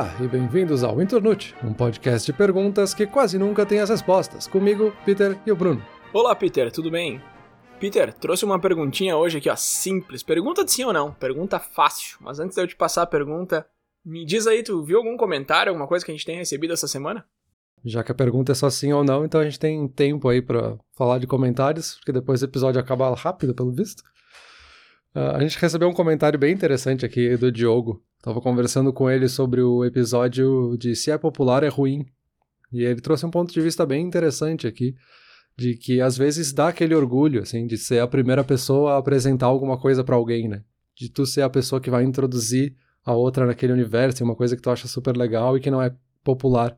Olá e bem-vindos ao Internute, um podcast de perguntas que quase nunca tem as respostas. Comigo, Peter e o Bruno. Olá, Peter, tudo bem? Peter, trouxe uma perguntinha hoje aqui, ó, simples. Pergunta de sim ou não, pergunta fácil. Mas antes de eu te passar a pergunta, me diz aí, tu viu algum comentário, alguma coisa que a gente tem recebido essa semana? Já que a pergunta é só sim ou não, então a gente tem tempo aí para falar de comentários, porque depois o episódio acaba rápido, pelo visto. Uh, a gente recebeu um comentário bem interessante aqui do Diogo. Tava conversando com ele sobre o episódio de se é popular é ruim. E ele trouxe um ponto de vista bem interessante aqui, de que às vezes dá aquele orgulho, assim, de ser a primeira pessoa a apresentar alguma coisa para alguém, né? De tu ser a pessoa que vai introduzir a outra naquele universo, uma coisa que tu acha super legal e que não é popular.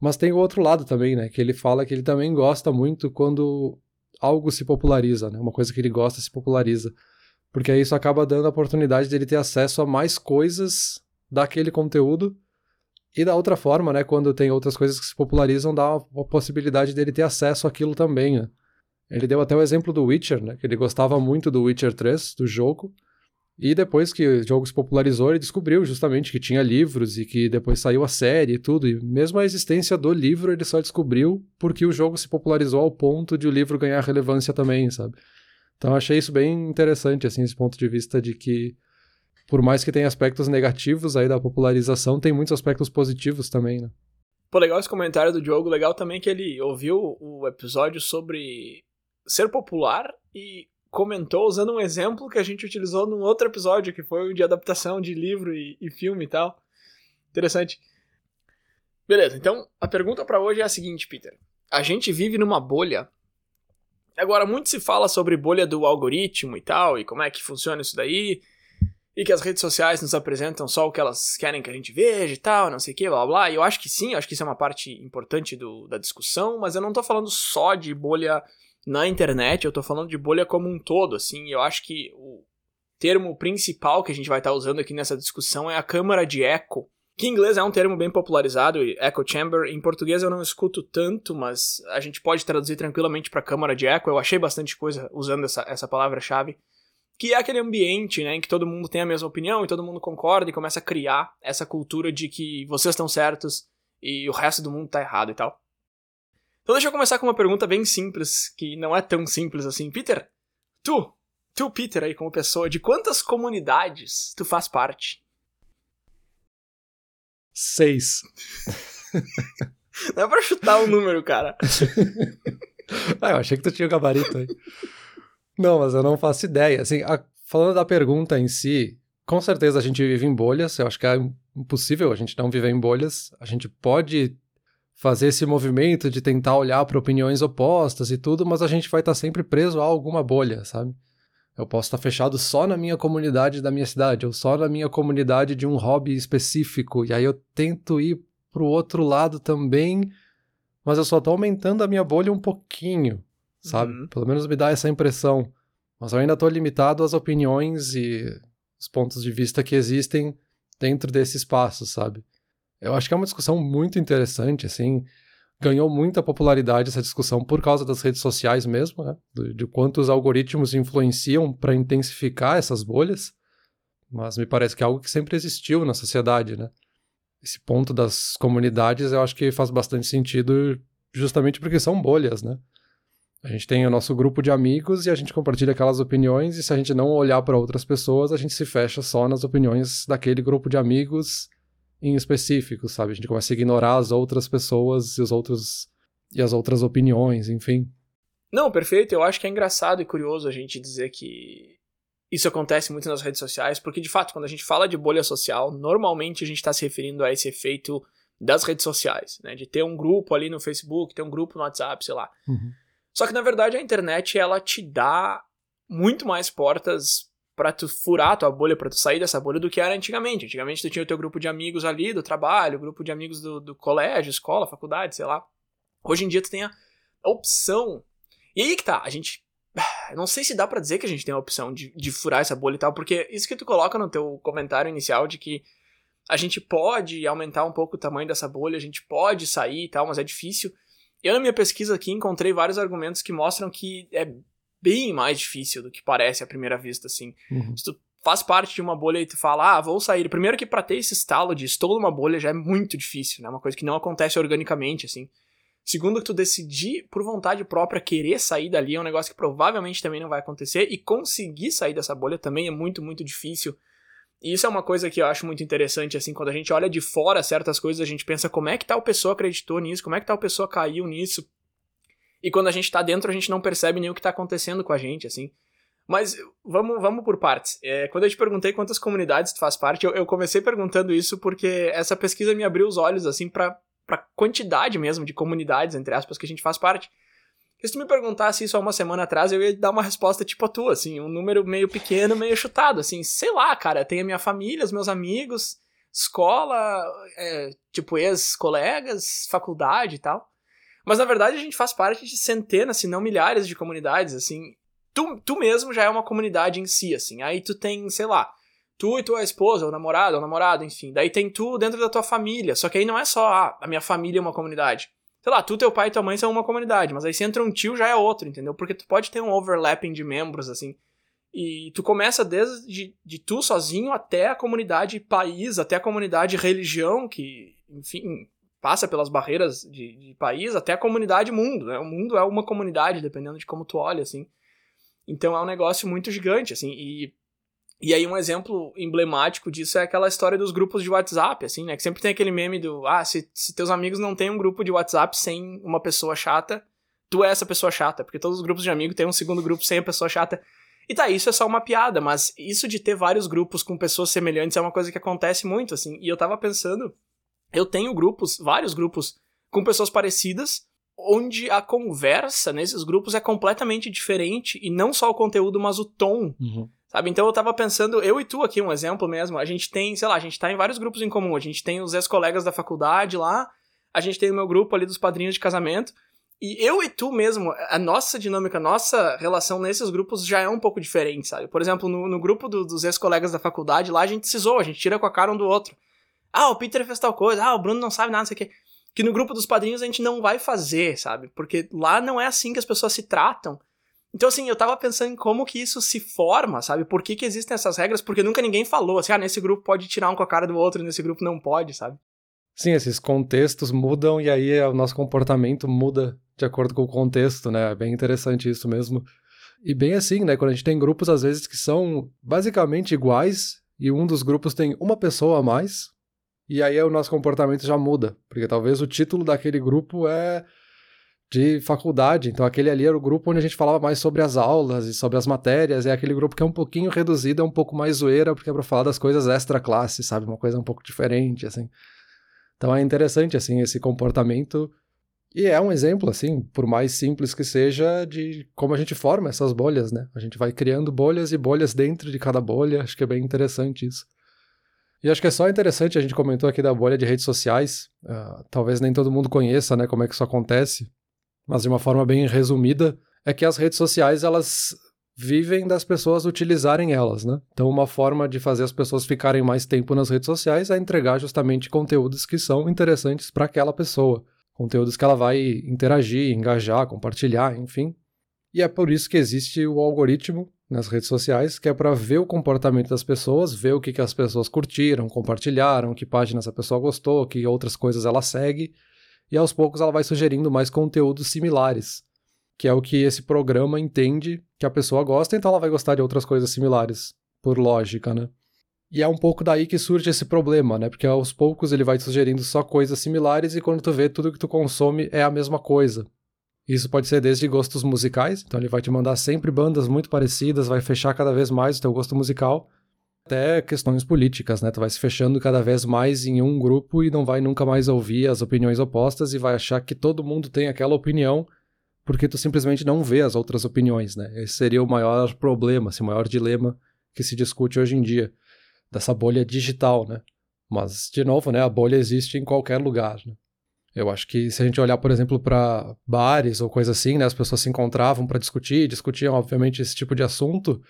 Mas tem o outro lado também, né? Que ele fala que ele também gosta muito quando algo se populariza, né? Uma coisa que ele gosta se populariza. Porque aí isso acaba dando a oportunidade dele ter acesso a mais coisas daquele conteúdo. E da outra forma, né? Quando tem outras coisas que se popularizam, dá a possibilidade dele ter acesso àquilo também, né? Ele deu até o exemplo do Witcher, né? Que ele gostava muito do Witcher 3, do jogo. E depois que o jogo se popularizou, ele descobriu justamente que tinha livros e que depois saiu a série e tudo. E mesmo a existência do livro ele só descobriu porque o jogo se popularizou ao ponto de o livro ganhar relevância também, sabe? Então achei isso bem interessante, assim, esse ponto de vista de que, por mais que tenha aspectos negativos aí da popularização, tem muitos aspectos positivos também, né? Pô, legal esse comentário do Diogo, legal também que ele ouviu o episódio sobre ser popular e comentou usando um exemplo que a gente utilizou num outro episódio, que foi o de adaptação de livro e, e filme e tal. Interessante. Beleza, então a pergunta para hoje é a seguinte, Peter. A gente vive numa bolha. Agora, muito se fala sobre bolha do algoritmo e tal, e como é que funciona isso daí, e que as redes sociais nos apresentam só o que elas querem que a gente veja e tal, não sei o que, blá blá. E eu acho que sim, acho que isso é uma parte importante do, da discussão, mas eu não tô falando só de bolha na internet, eu tô falando de bolha como um todo, assim, eu acho que o termo principal que a gente vai estar tá usando aqui nessa discussão é a câmara de eco, que em inglês é um termo bem popularizado, echo chamber, em português eu não escuto tanto, mas a gente pode traduzir tranquilamente para câmara de eco, eu achei bastante coisa usando essa, essa palavra-chave, que é aquele ambiente, né, em que todo mundo tem a mesma opinião e todo mundo concorda e começa a criar essa cultura de que vocês estão certos e o resto do mundo tá errado e tal. Então deixa eu começar com uma pergunta bem simples, que não é tão simples assim. Peter, tu, tu Peter aí como pessoa, de quantas comunidades tu faz parte? Seis. Não é pra chutar o um número, cara. ah, eu achei que tu tinha o gabarito aí. Não, mas eu não faço ideia. Assim, a, falando da pergunta em si, com certeza a gente vive em bolhas. Eu acho que é impossível a gente não viver em bolhas. A gente pode fazer esse movimento de tentar olhar para opiniões opostas e tudo, mas a gente vai estar tá sempre preso a alguma bolha, sabe? Eu posso estar fechado só na minha comunidade da minha cidade, ou só na minha comunidade de um hobby específico, e aí eu tento ir para o outro lado também, mas eu só estou aumentando a minha bolha um pouquinho, sabe? Uhum. Pelo menos me dá essa impressão. Mas eu ainda estou limitado às opiniões e os pontos de vista que existem dentro desse espaço, sabe? Eu acho que é uma discussão muito interessante, assim. Ganhou muita popularidade essa discussão por causa das redes sociais mesmo, né? De, de algoritmos influenciam para intensificar essas bolhas. Mas me parece que é algo que sempre existiu na sociedade, né? Esse ponto das comunidades eu acho que faz bastante sentido justamente porque são bolhas, né? A gente tem o nosso grupo de amigos e a gente compartilha aquelas opiniões, e se a gente não olhar para outras pessoas, a gente se fecha só nas opiniões daquele grupo de amigos em específico, sabe? A gente começa a ignorar as outras pessoas e os outros e as outras opiniões, enfim. Não, perfeito. Eu acho que é engraçado e curioso a gente dizer que isso acontece muito nas redes sociais, porque de fato, quando a gente fala de bolha social, normalmente a gente está se referindo a esse efeito das redes sociais, né? De ter um grupo ali no Facebook, ter um grupo no WhatsApp, sei lá. Uhum. Só que na verdade a internet ela te dá muito mais portas para tu furar a tua bolha, para tu sair dessa bolha do que era antigamente. Antigamente tu tinha o teu grupo de amigos ali do trabalho, grupo de amigos do, do colégio, escola, faculdade, sei lá. Hoje em dia tu tem a opção. E aí que tá, a gente. Não sei se dá para dizer que a gente tem a opção de, de furar essa bolha e tal, porque isso que tu coloca no teu comentário inicial de que a gente pode aumentar um pouco o tamanho dessa bolha, a gente pode sair e tal, mas é difícil. Eu, na minha pesquisa aqui, encontrei vários argumentos que mostram que é bem mais difícil do que parece à primeira vista, assim. Uhum. Se tu faz parte de uma bolha e tu fala, ah, vou sair. Primeiro que pra ter esse estalo de estou numa bolha já é muito difícil, né? Uma coisa que não acontece organicamente, assim. Segundo, que tu decidir por vontade própria querer sair dali é um negócio que provavelmente também não vai acontecer. E conseguir sair dessa bolha também é muito, muito difícil. E isso é uma coisa que eu acho muito interessante, assim, quando a gente olha de fora certas coisas, a gente pensa como é que tal pessoa acreditou nisso, como é que tal pessoa caiu nisso. E quando a gente tá dentro, a gente não percebe nem o que tá acontecendo com a gente, assim. Mas vamos, vamos por partes. É, quando eu te perguntei quantas comunidades tu faz parte, eu, eu, comecei perguntando isso porque essa pesquisa me abriu os olhos, assim, pra, pra quantidade mesmo de comunidades, entre aspas, que a gente faz parte. se tu me perguntasse isso há uma semana atrás, eu ia dar uma resposta tipo a tua, assim, um número meio pequeno, meio chutado, assim, sei lá, cara, tem a minha família, os meus amigos, escola, é, tipo ex-colegas, faculdade e tal. Mas na verdade a gente faz parte de centenas, se não milhares de comunidades, assim, tu, tu mesmo já é uma comunidade em si, assim. Aí tu tem, sei lá, tu e tua esposa, ou namorado, ou namorado, enfim. Daí tem tu dentro da tua família. Só que aí não é só, ah, a minha família é uma comunidade. Sei lá, tu, teu pai e tua mãe são uma comunidade, mas aí se entra um tio já é outro, entendeu? Porque tu pode ter um overlapping de membros, assim. E tu começa desde de, de tu sozinho até a comunidade país, até a comunidade religião, que, enfim, passa pelas barreiras de, de país, até a comunidade mundo, né? O mundo é uma comunidade, dependendo de como tu olha, assim. Então é um negócio muito gigante, assim, e, e aí um exemplo emblemático disso é aquela história dos grupos de WhatsApp, assim, né, que sempre tem aquele meme do, ah, se, se teus amigos não têm um grupo de WhatsApp sem uma pessoa chata, tu é essa pessoa chata, porque todos os grupos de amigos têm um segundo grupo sem a pessoa chata, e tá, isso é só uma piada, mas isso de ter vários grupos com pessoas semelhantes é uma coisa que acontece muito, assim, e eu tava pensando, eu tenho grupos, vários grupos com pessoas parecidas, onde a conversa nesses grupos é completamente diferente e não só o conteúdo, mas o tom. Uhum. Sabe? Então eu tava pensando, eu e tu aqui, um exemplo mesmo, a gente tem, sei lá, a gente tá em vários grupos em comum, a gente tem os ex-colegas da faculdade lá, a gente tem o meu grupo ali dos padrinhos de casamento, e eu e tu mesmo, a nossa dinâmica, a nossa relação nesses grupos já é um pouco diferente, sabe? Por exemplo, no, no grupo do, dos ex-colegas da faculdade, lá a gente se zoa, a gente tira com a cara um do outro. Ah, o Peter fez tal coisa, ah, o Bruno não sabe nada, não sei o quê que no grupo dos padrinhos a gente não vai fazer, sabe? Porque lá não é assim que as pessoas se tratam. Então, assim, eu tava pensando em como que isso se forma, sabe? Por que, que existem essas regras? Porque nunca ninguém falou assim, ah, nesse grupo pode tirar um com a cara do outro, nesse grupo não pode, sabe? Sim, esses contextos mudam e aí o nosso comportamento muda de acordo com o contexto, né? É bem interessante isso mesmo. E bem assim, né? Quando a gente tem grupos, às vezes, que são basicamente iguais e um dos grupos tem uma pessoa a mais, e aí o nosso comportamento já muda, porque talvez o título daquele grupo é de faculdade, então aquele ali era o grupo onde a gente falava mais sobre as aulas e sobre as matérias, é aquele grupo que é um pouquinho reduzido, é um pouco mais zoeira, porque é para falar das coisas extra classe, sabe, uma coisa um pouco diferente, assim. Então é interessante, assim, esse comportamento, e é um exemplo, assim, por mais simples que seja, de como a gente forma essas bolhas, né? A gente vai criando bolhas e bolhas dentro de cada bolha, acho que é bem interessante isso. E acho que é só interessante, a gente comentou aqui da bolha de redes sociais, uh, talvez nem todo mundo conheça né, como é que isso acontece, mas de uma forma bem resumida, é que as redes sociais elas vivem das pessoas utilizarem elas, né? Então uma forma de fazer as pessoas ficarem mais tempo nas redes sociais é entregar justamente conteúdos que são interessantes para aquela pessoa, conteúdos que ela vai interagir, engajar, compartilhar, enfim. E é por isso que existe o algoritmo nas redes sociais, que é para ver o comportamento das pessoas, ver o que, que as pessoas curtiram, compartilharam, que páginas a pessoa gostou, que outras coisas ela segue, e aos poucos ela vai sugerindo mais conteúdos similares, que é o que esse programa entende que a pessoa gosta, então ela vai gostar de outras coisas similares, por lógica, né? E é um pouco daí que surge esse problema, né? Porque aos poucos ele vai te sugerindo só coisas similares e quando tu vê tudo que tu consome é a mesma coisa. Isso pode ser desde gostos musicais, então ele vai te mandar sempre bandas muito parecidas, vai fechar cada vez mais o teu gosto musical, até questões políticas, né? Tu vai se fechando cada vez mais em um grupo e não vai nunca mais ouvir as opiniões opostas e vai achar que todo mundo tem aquela opinião porque tu simplesmente não vê as outras opiniões, né? Esse seria o maior problema, esse maior dilema que se discute hoje em dia, dessa bolha digital, né? Mas, de novo, né, a bolha existe em qualquer lugar, né? Eu acho que se a gente olhar, por exemplo, para bares ou coisa assim, né, as pessoas se encontravam para discutir, discutiam, obviamente, esse tipo de assunto.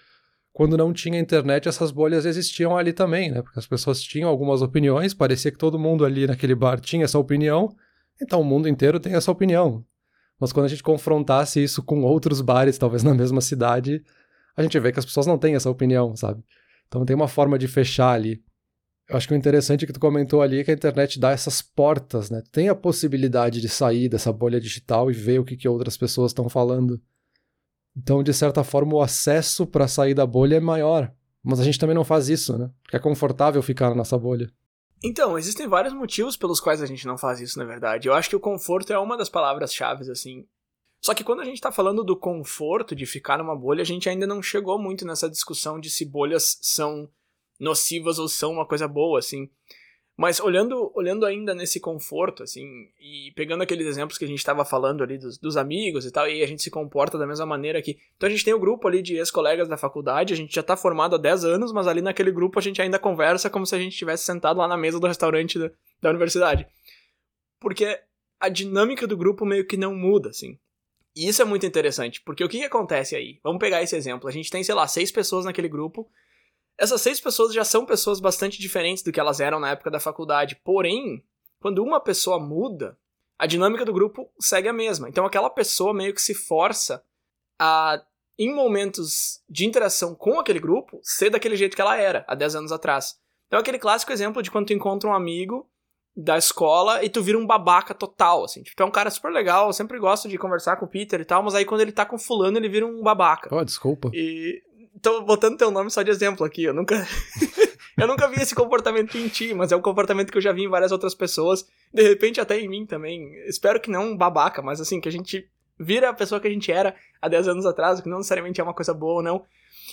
Quando não tinha internet, essas bolhas existiam ali também, né? Porque as pessoas tinham algumas opiniões, parecia que todo mundo ali naquele bar tinha essa opinião, então o mundo inteiro tem essa opinião. Mas quando a gente confrontasse isso com outros bares, talvez na mesma cidade, a gente vê que as pessoas não têm essa opinião, sabe? Então tem uma forma de fechar ali. Eu acho que o interessante que tu comentou ali é que a internet dá essas portas, né? Tem a possibilidade de sair dessa bolha digital e ver o que, que outras pessoas estão falando. Então, de certa forma, o acesso para sair da bolha é maior. Mas a gente também não faz isso, né? Porque é confortável ficar na nossa bolha. Então, existem vários motivos pelos quais a gente não faz isso, na verdade. Eu acho que o conforto é uma das palavras-chave, assim. Só que quando a gente tá falando do conforto de ficar numa bolha, a gente ainda não chegou muito nessa discussão de se bolhas são nocivas ou são uma coisa boa, assim. Mas olhando, olhando ainda nesse conforto, assim, e pegando aqueles exemplos que a gente estava falando ali dos, dos, amigos e tal, e a gente se comporta da mesma maneira que. Então a gente tem o um grupo ali de ex-colegas da faculdade, a gente já está formado há 10 anos, mas ali naquele grupo a gente ainda conversa como se a gente estivesse sentado lá na mesa do restaurante da, da universidade. Porque a dinâmica do grupo meio que não muda, assim. E isso é muito interessante, porque o que, que acontece aí? Vamos pegar esse exemplo. A gente tem, sei lá, seis pessoas naquele grupo essas seis pessoas já são pessoas bastante diferentes do que elas eram na época da faculdade. Porém, quando uma pessoa muda, a dinâmica do grupo segue a mesma. Então aquela pessoa meio que se força a, em momentos de interação com aquele grupo, ser daquele jeito que ela era há 10 anos atrás. Então aquele clássico exemplo de quando tu encontra um amigo da escola e tu vira um babaca total, assim. Tipo, tu é um cara super legal, eu sempre gosto de conversar com o Peter e tal, mas aí quando ele tá com fulano, ele vira um babaca. Oh, desculpa. E tô botando teu nome só de exemplo aqui. Eu nunca. eu nunca vi esse comportamento em ti, mas é um comportamento que eu já vi em várias outras pessoas. De repente, até em mim também. Espero que não babaca, mas assim, que a gente vira a pessoa que a gente era há 10 anos atrás, que não necessariamente é uma coisa boa ou não.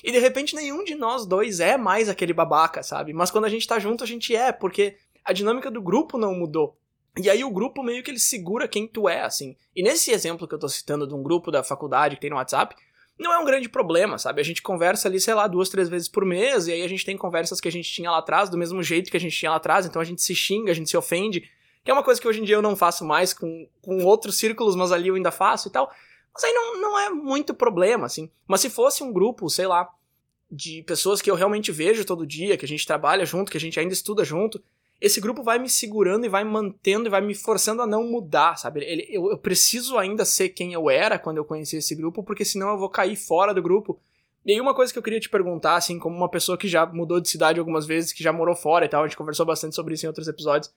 E de repente, nenhum de nós dois é mais aquele babaca, sabe? Mas quando a gente tá junto, a gente é, porque a dinâmica do grupo não mudou. E aí o grupo meio que ele segura quem tu é, assim. E nesse exemplo que eu tô citando de um grupo da faculdade que tem no WhatsApp, não é um grande problema, sabe? A gente conversa ali, sei lá, duas, três vezes por mês, e aí a gente tem conversas que a gente tinha lá atrás, do mesmo jeito que a gente tinha lá atrás, então a gente se xinga, a gente se ofende, que é uma coisa que hoje em dia eu não faço mais com, com outros círculos, mas ali eu ainda faço e tal. Mas aí não, não é muito problema, assim. Mas se fosse um grupo, sei lá, de pessoas que eu realmente vejo todo dia, que a gente trabalha junto, que a gente ainda estuda junto, esse grupo vai me segurando e vai mantendo e vai me forçando a não mudar, sabe? Ele, eu, eu preciso ainda ser quem eu era quando eu conheci esse grupo, porque senão eu vou cair fora do grupo. E aí uma coisa que eu queria te perguntar, assim, como uma pessoa que já mudou de cidade algumas vezes, que já morou fora e tal, a gente conversou bastante sobre isso em outros episódios.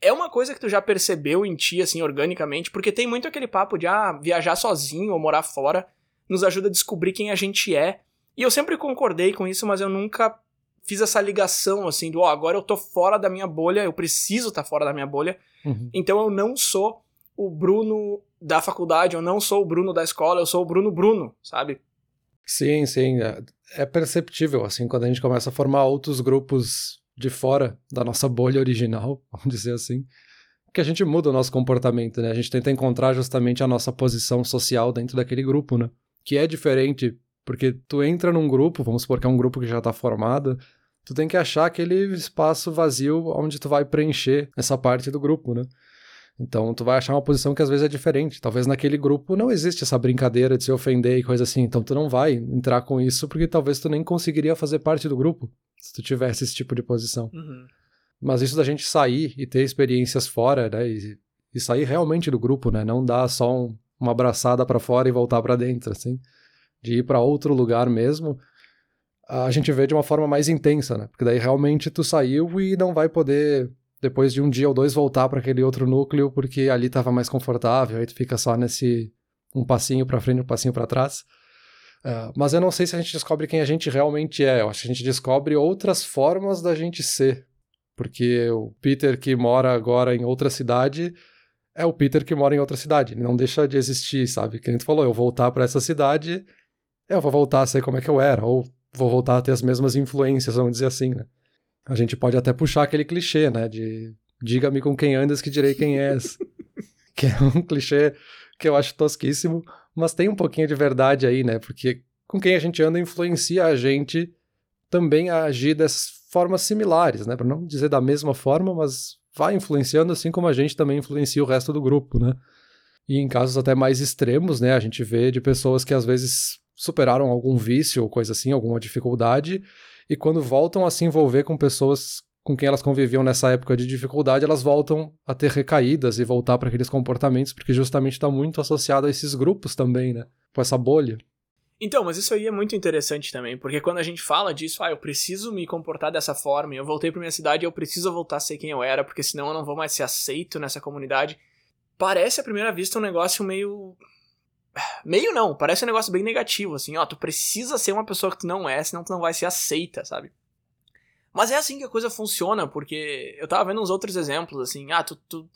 É uma coisa que tu já percebeu em ti, assim, organicamente, porque tem muito aquele papo de, ah, viajar sozinho ou morar fora nos ajuda a descobrir quem a gente é. E eu sempre concordei com isso, mas eu nunca fiz essa ligação, assim, do, ó, oh, agora eu tô fora da minha bolha, eu preciso estar tá fora da minha bolha, uhum. então eu não sou o Bruno da faculdade, eu não sou o Bruno da escola, eu sou o Bruno Bruno, sabe? Sim, sim, é, é perceptível, assim, quando a gente começa a formar outros grupos de fora da nossa bolha original, vamos dizer assim, que a gente muda o nosso comportamento, né? A gente tenta encontrar justamente a nossa posição social dentro daquele grupo, né? Que é diferente porque tu entra num grupo, vamos supor que é um grupo que já está formado, tu tem que achar aquele espaço vazio onde tu vai preencher essa parte do grupo, né? Então tu vai achar uma posição que às vezes é diferente. Talvez naquele grupo não existe essa brincadeira de se ofender e coisa assim. Então tu não vai entrar com isso porque talvez tu nem conseguiria fazer parte do grupo se tu tivesse esse tipo de posição. Uhum. Mas isso da gente sair e ter experiências fora, né? E, e sair realmente do grupo, né? Não dar só um, uma abraçada para fora e voltar para dentro, assim de ir para outro lugar mesmo, a gente vê de uma forma mais intensa, né? Porque daí realmente tu saiu e não vai poder depois de um dia ou dois voltar para aquele outro núcleo porque ali estava mais confortável, aí tu fica só nesse um passinho para frente, um passinho para trás. Uh, mas eu não sei se a gente descobre quem a gente realmente é. Eu acho que a gente descobre outras formas da gente ser. Porque o Peter que mora agora em outra cidade é o Peter que mora em outra cidade. Ele não deixa de existir, sabe? Que a gente falou, eu voltar para essa cidade eu vou voltar a ser como é que eu era, ou vou voltar a ter as mesmas influências, vamos dizer assim, né? A gente pode até puxar aquele clichê, né? De diga-me com quem andas que direi quem és. que é um clichê que eu acho tosquíssimo, mas tem um pouquinho de verdade aí, né? Porque com quem a gente anda influencia a gente também a agir dessas formas similares, né? Para não dizer da mesma forma, mas vai influenciando assim como a gente também influencia o resto do grupo, né? E em casos até mais extremos, né? A gente vê de pessoas que às vezes superaram algum vício ou coisa assim, alguma dificuldade, e quando voltam a se envolver com pessoas com quem elas conviviam nessa época de dificuldade, elas voltam a ter recaídas e voltar para aqueles comportamentos, porque justamente está muito associado a esses grupos também, né? Com essa bolha. Então, mas isso aí é muito interessante também, porque quando a gente fala disso, ah, eu preciso me comportar dessa forma, eu voltei pra minha cidade, eu preciso voltar a ser quem eu era, porque senão eu não vou mais ser aceito nessa comunidade. Parece à primeira vista um negócio meio. Meio não, parece um negócio bem negativo, assim, ó, tu precisa ser uma pessoa que tu não é, senão tu não vai ser aceita, sabe? Mas é assim que a coisa funciona, porque eu tava vendo uns outros exemplos, assim, ah, tu, tu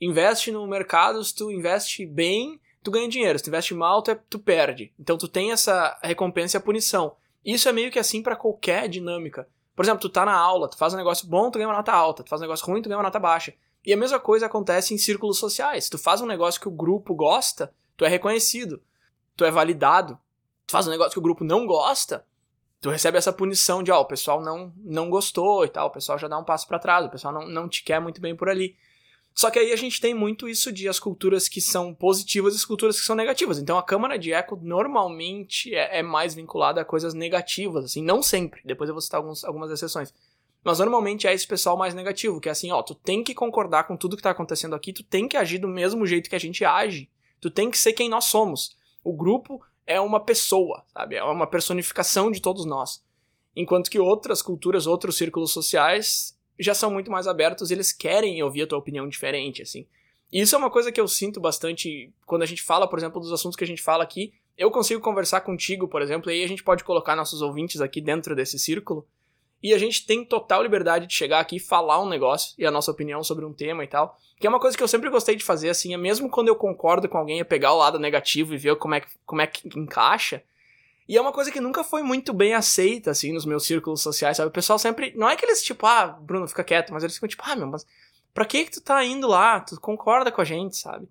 investe no mercado, se tu investe bem, tu ganha dinheiro. Se tu investe mal, tu, é, tu perde. Então tu tem essa recompensa e a punição. Isso é meio que assim para qualquer dinâmica. Por exemplo, tu tá na aula, tu faz um negócio bom, tu ganha uma nota alta. Tu faz um negócio ruim, tu ganha uma nota baixa. E a mesma coisa acontece em círculos sociais. Tu faz um negócio que o grupo gosta, tu é reconhecido. Tu é validado. Tu faz um negócio que o grupo não gosta, tu recebe essa punição de, ó, oh, o pessoal não, não gostou e tal, o pessoal já dá um passo para trás, o pessoal não, não te quer muito bem por ali. Só que aí a gente tem muito isso de as culturas que são positivas e as culturas que são negativas. Então a câmara de eco normalmente é, é mais vinculada a coisas negativas, assim, não sempre. Depois eu vou citar alguns, algumas exceções. Mas normalmente é esse pessoal mais negativo, que é assim, ó, tu tem que concordar com tudo que tá acontecendo aqui, tu tem que agir do mesmo jeito que a gente age. Tu tem que ser quem nós somos. O grupo é uma pessoa, sabe? É uma personificação de todos nós. Enquanto que outras culturas, outros círculos sociais já são muito mais abertos eles querem ouvir a tua opinião diferente, assim. E isso é uma coisa que eu sinto bastante quando a gente fala, por exemplo, dos assuntos que a gente fala aqui. Eu consigo conversar contigo, por exemplo, e aí a gente pode colocar nossos ouvintes aqui dentro desse círculo. E a gente tem total liberdade de chegar aqui e falar um negócio e a nossa opinião sobre um tema e tal. Que é uma coisa que eu sempre gostei de fazer, assim, é mesmo quando eu concordo com alguém, é pegar o lado negativo e ver como é, como é que encaixa. E é uma coisa que nunca foi muito bem aceita, assim, nos meus círculos sociais, sabe? O pessoal sempre. Não é que eles, tipo, ah, Bruno, fica quieto, mas eles ficam tipo, ah, meu, mas pra que que tu tá indo lá? Tu concorda com a gente, sabe?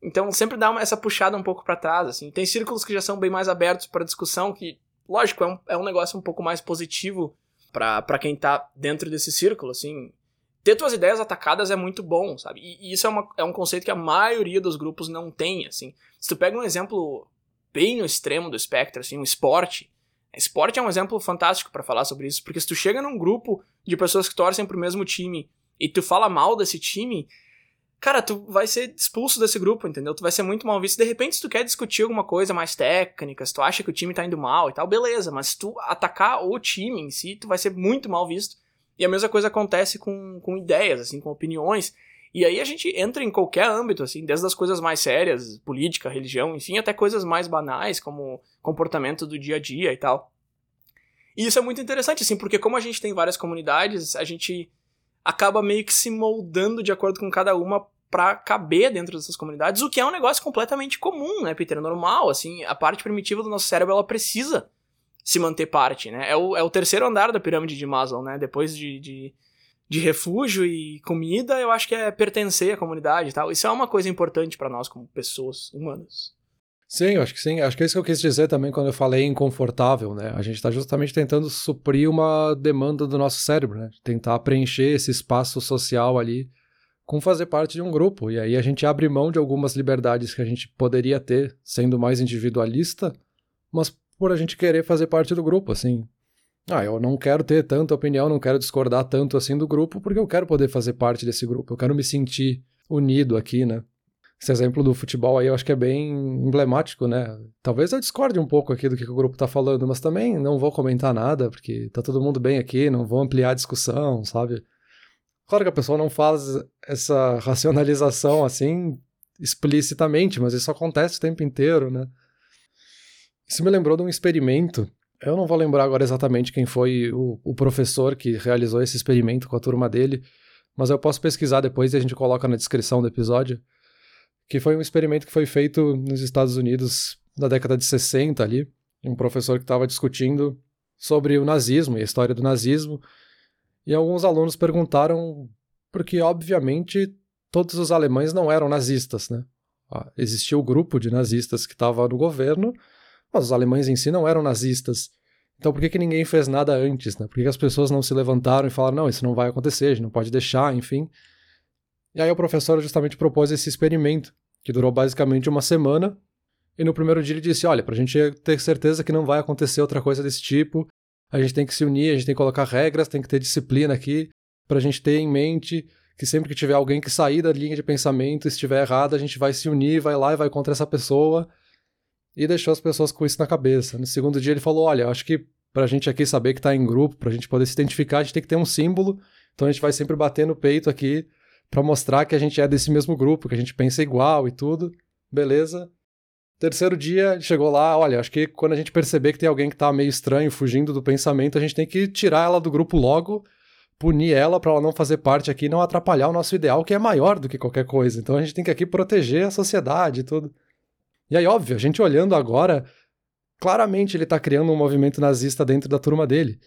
Então sempre dá uma, essa puxada um pouco para trás, assim. Tem círculos que já são bem mais abertos para discussão, que, lógico, é um, é um negócio um pouco mais positivo para quem tá dentro desse círculo, assim. Ter tuas ideias atacadas é muito bom, sabe? E, e isso é, uma, é um conceito que a maioria dos grupos não tem, assim. Se tu pega um exemplo bem no extremo do espectro, assim, um esporte. Esporte é um exemplo fantástico para falar sobre isso, porque se tu chega num grupo de pessoas que torcem pro mesmo time e tu fala mal desse time, cara, tu vai ser expulso desse grupo, entendeu? Tu vai ser muito mal visto. De repente, se tu quer discutir alguma coisa mais técnica, se tu acha que o time tá indo mal e tal, beleza, mas se tu atacar o time em si, tu vai ser muito mal visto. E a mesma coisa acontece com, com ideias, assim, com opiniões. E aí a gente entra em qualquer âmbito, assim, desde as coisas mais sérias, política, religião, enfim, até coisas mais banais, como comportamento do dia a dia e tal. E isso é muito interessante, assim, porque como a gente tem várias comunidades, a gente acaba meio que se moldando de acordo com cada uma para caber dentro dessas comunidades, o que é um negócio completamente comum, né, Peter? É normal, assim, a parte primitiva do nosso cérebro, ela precisa se manter parte, né? É o, é o terceiro andar da pirâmide de Maslow, né? Depois de, de de refúgio e comida, eu acho que é pertencer à comunidade e tal. Isso é uma coisa importante para nós como pessoas humanas. Sim, acho que sim. Acho que é isso que eu quis dizer também quando eu falei inconfortável, né? A gente está justamente tentando suprir uma demanda do nosso cérebro, né? Tentar preencher esse espaço social ali com fazer parte de um grupo. E aí a gente abre mão de algumas liberdades que a gente poderia ter sendo mais individualista, mas por a gente querer fazer parte do grupo, assim. Ah, eu não quero ter tanta opinião, não quero discordar tanto assim do grupo, porque eu quero poder fazer parte desse grupo, eu quero me sentir unido aqui, né? Esse exemplo do futebol aí eu acho que é bem emblemático, né? Talvez eu discorde um pouco aqui do que o grupo tá falando, mas também não vou comentar nada, porque tá todo mundo bem aqui, não vou ampliar a discussão, sabe? Claro que a pessoa não faz essa racionalização assim explicitamente, mas isso acontece o tempo inteiro, né? Isso me lembrou de um experimento eu não vou lembrar agora exatamente quem foi o, o, professor que realizou esse experimento com a turma dele, mas eu posso pesquisar depois e a gente coloca na descrição do episódio. Que foi um experimento que foi feito nos Estados Unidos na década de 60 ali. Um professor que estava discutindo sobre o nazismo e a história do nazismo. E alguns alunos perguntaram, porque obviamente todos os alemães não eram nazistas, né? Ah, existia o grupo de nazistas que estava no governo, mas os alemães em si não eram nazistas. Então por que, que ninguém fez nada antes? Né? Por que, que as pessoas não se levantaram e falaram, não, isso não vai acontecer, a gente não pode deixar, enfim. E aí o professor justamente propôs esse experimento, que durou basicamente uma semana. E no primeiro dia ele disse: olha, para a gente ter certeza que não vai acontecer outra coisa desse tipo, a gente tem que se unir, a gente tem que colocar regras, tem que ter disciplina aqui, para a gente ter em mente que sempre que tiver alguém que sair da linha de pensamento estiver errado, a gente vai se unir, vai lá e vai contra essa pessoa. e deixou as pessoas com isso na cabeça. No segundo dia ele falou: olha, acho que pra gente aqui saber que tá em grupo, pra gente poder se identificar, a gente tem que ter um símbolo. Então a gente vai sempre bater no peito aqui para mostrar que a gente é desse mesmo grupo, que a gente pensa igual e tudo. Beleza. Terceiro dia, ele chegou lá, olha, acho que quando a gente perceber que tem alguém que tá meio estranho, fugindo do pensamento, a gente tem que tirar ela do grupo logo, punir ela para ela não fazer parte aqui, não atrapalhar o nosso ideal, que é maior do que qualquer coisa. Então a gente tem que aqui proteger a sociedade e tudo. E aí, óbvio, a gente olhando agora, claramente ele está criando um movimento nazista dentro da turma dele.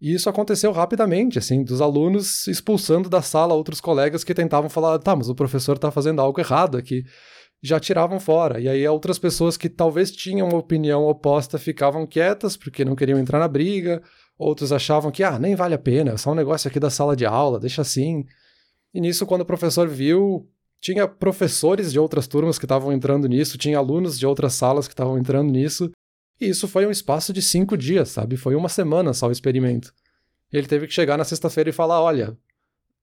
E isso aconteceu rapidamente, assim, dos alunos expulsando da sala outros colegas que tentavam falar, tá, mas o professor está fazendo algo errado aqui. Já tiravam fora. E aí outras pessoas que talvez tinham uma opinião oposta ficavam quietas porque não queriam entrar na briga. Outros achavam que, ah, nem vale a pena, é só um negócio aqui da sala de aula, deixa assim. E nisso, quando o professor viu, tinha professores de outras turmas que estavam entrando nisso, tinha alunos de outras salas que estavam entrando nisso, e isso foi um espaço de cinco dias, sabe? Foi uma semana só o experimento. Ele teve que chegar na sexta-feira e falar: olha,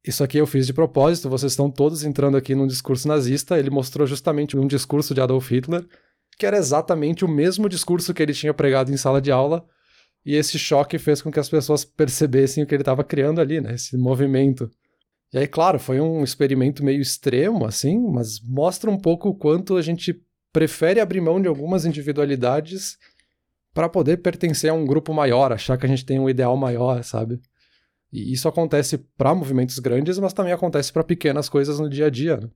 isso aqui eu fiz de propósito, vocês estão todos entrando aqui num discurso nazista. Ele mostrou justamente um discurso de Adolf Hitler, que era exatamente o mesmo discurso que ele tinha pregado em sala de aula, e esse choque fez com que as pessoas percebessem o que ele estava criando ali, né? Esse movimento. E aí, claro, foi um experimento meio extremo, assim, mas mostra um pouco o quanto a gente prefere abrir mão de algumas individualidades para poder pertencer a um grupo maior, achar que a gente tem um ideal maior, sabe? E isso acontece para movimentos grandes, mas também acontece para pequenas coisas no dia a dia. Né?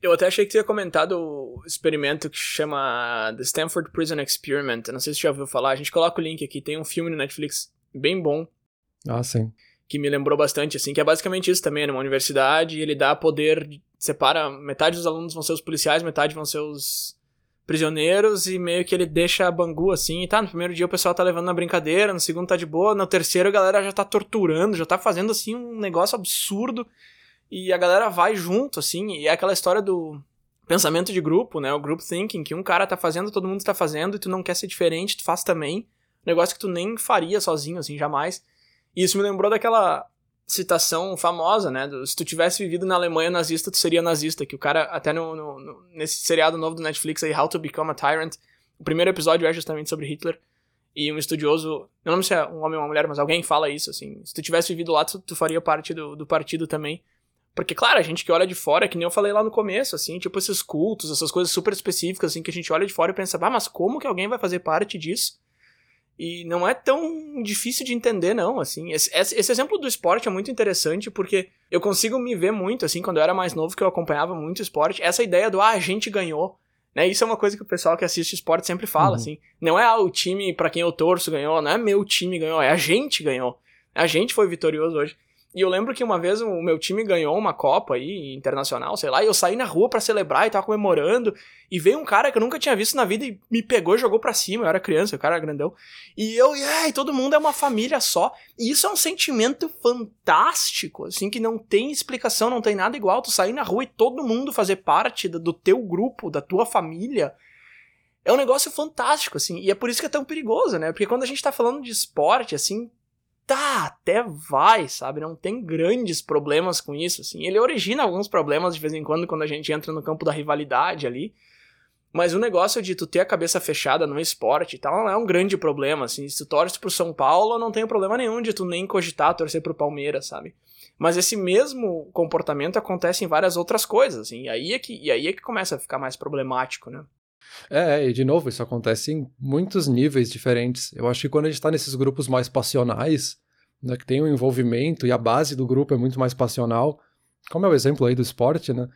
Eu até achei que você tinha comentado o experimento que chama The Stanford Prison Experiment. Eu não sei se você já ouviu falar. A gente coloca o link aqui. Tem um filme no Netflix bem bom. Ah, sim que me lembrou bastante, assim, que é basicamente isso também, numa universidade, ele dá poder, separa, metade dos alunos vão ser os policiais, metade vão ser os prisioneiros, e meio que ele deixa a Bangu, assim, e tá, no primeiro dia o pessoal tá levando na brincadeira, no segundo tá de boa, no terceiro a galera já tá torturando, já tá fazendo, assim, um negócio absurdo, e a galera vai junto, assim, e é aquela história do pensamento de grupo, né, o group thinking, que um cara tá fazendo, todo mundo tá fazendo, e tu não quer ser diferente, tu faz também, negócio que tu nem faria sozinho, assim, jamais, e isso me lembrou daquela citação famosa, né? Do, se tu tivesse vivido na Alemanha nazista, tu seria nazista. Que o cara, até no, no, no, nesse seriado novo do Netflix aí, How to Become a Tyrant, o primeiro episódio é justamente sobre Hitler. E um estudioso, não lembro se é um homem ou uma mulher, mas alguém fala isso, assim. Se tu tivesse vivido lá, tu, tu faria parte do, do partido também. Porque, claro, a gente que olha de fora, que nem eu falei lá no começo, assim, tipo esses cultos, essas coisas super específicas, assim, que a gente olha de fora e pensa, ah, mas como que alguém vai fazer parte disso? E não é tão difícil de entender, não, assim. Esse, esse, exemplo do esporte é muito interessante porque eu consigo me ver muito, assim, quando eu era mais novo, que eu acompanhava muito esporte, essa ideia do, ah, a gente ganhou. Né? Isso é uma coisa que o pessoal que assiste esporte sempre fala, uhum. assim. Não é, ah, o time para quem eu torço ganhou, não é meu time ganhou, é a gente ganhou. A gente foi vitorioso hoje. E eu lembro que uma vez o meu time ganhou uma Copa aí, internacional, sei lá, e eu saí na rua para celebrar e tava comemorando. E veio um cara que eu nunca tinha visto na vida e me pegou e jogou pra cima. Eu era criança, o cara era grandão. E eu, e ai, todo mundo é uma família só. E isso é um sentimento fantástico, assim, que não tem explicação, não tem nada igual. Tu sair na rua e todo mundo fazer parte do teu grupo, da tua família. É um negócio fantástico, assim. E é por isso que é tão perigoso, né? Porque quando a gente tá falando de esporte, assim, tá, até vai, sabe? Não tem grandes problemas com isso, assim. Ele origina alguns problemas de vez em quando quando a gente entra no campo da rivalidade ali. Mas o negócio de tu ter a cabeça fechada no esporte e tal não é um grande problema, assim. Se tu torce pro São Paulo, não tem problema nenhum de tu nem cogitar torcer pro Palmeiras, sabe? Mas esse mesmo comportamento acontece em várias outras coisas, assim. E aí é que, e aí é que começa a ficar mais problemático, né? É, e de novo, isso acontece em muitos níveis diferentes. Eu acho que quando a gente está nesses grupos mais passionais, né, que tem o um envolvimento e a base do grupo é muito mais passional, como é o exemplo aí do esporte, né?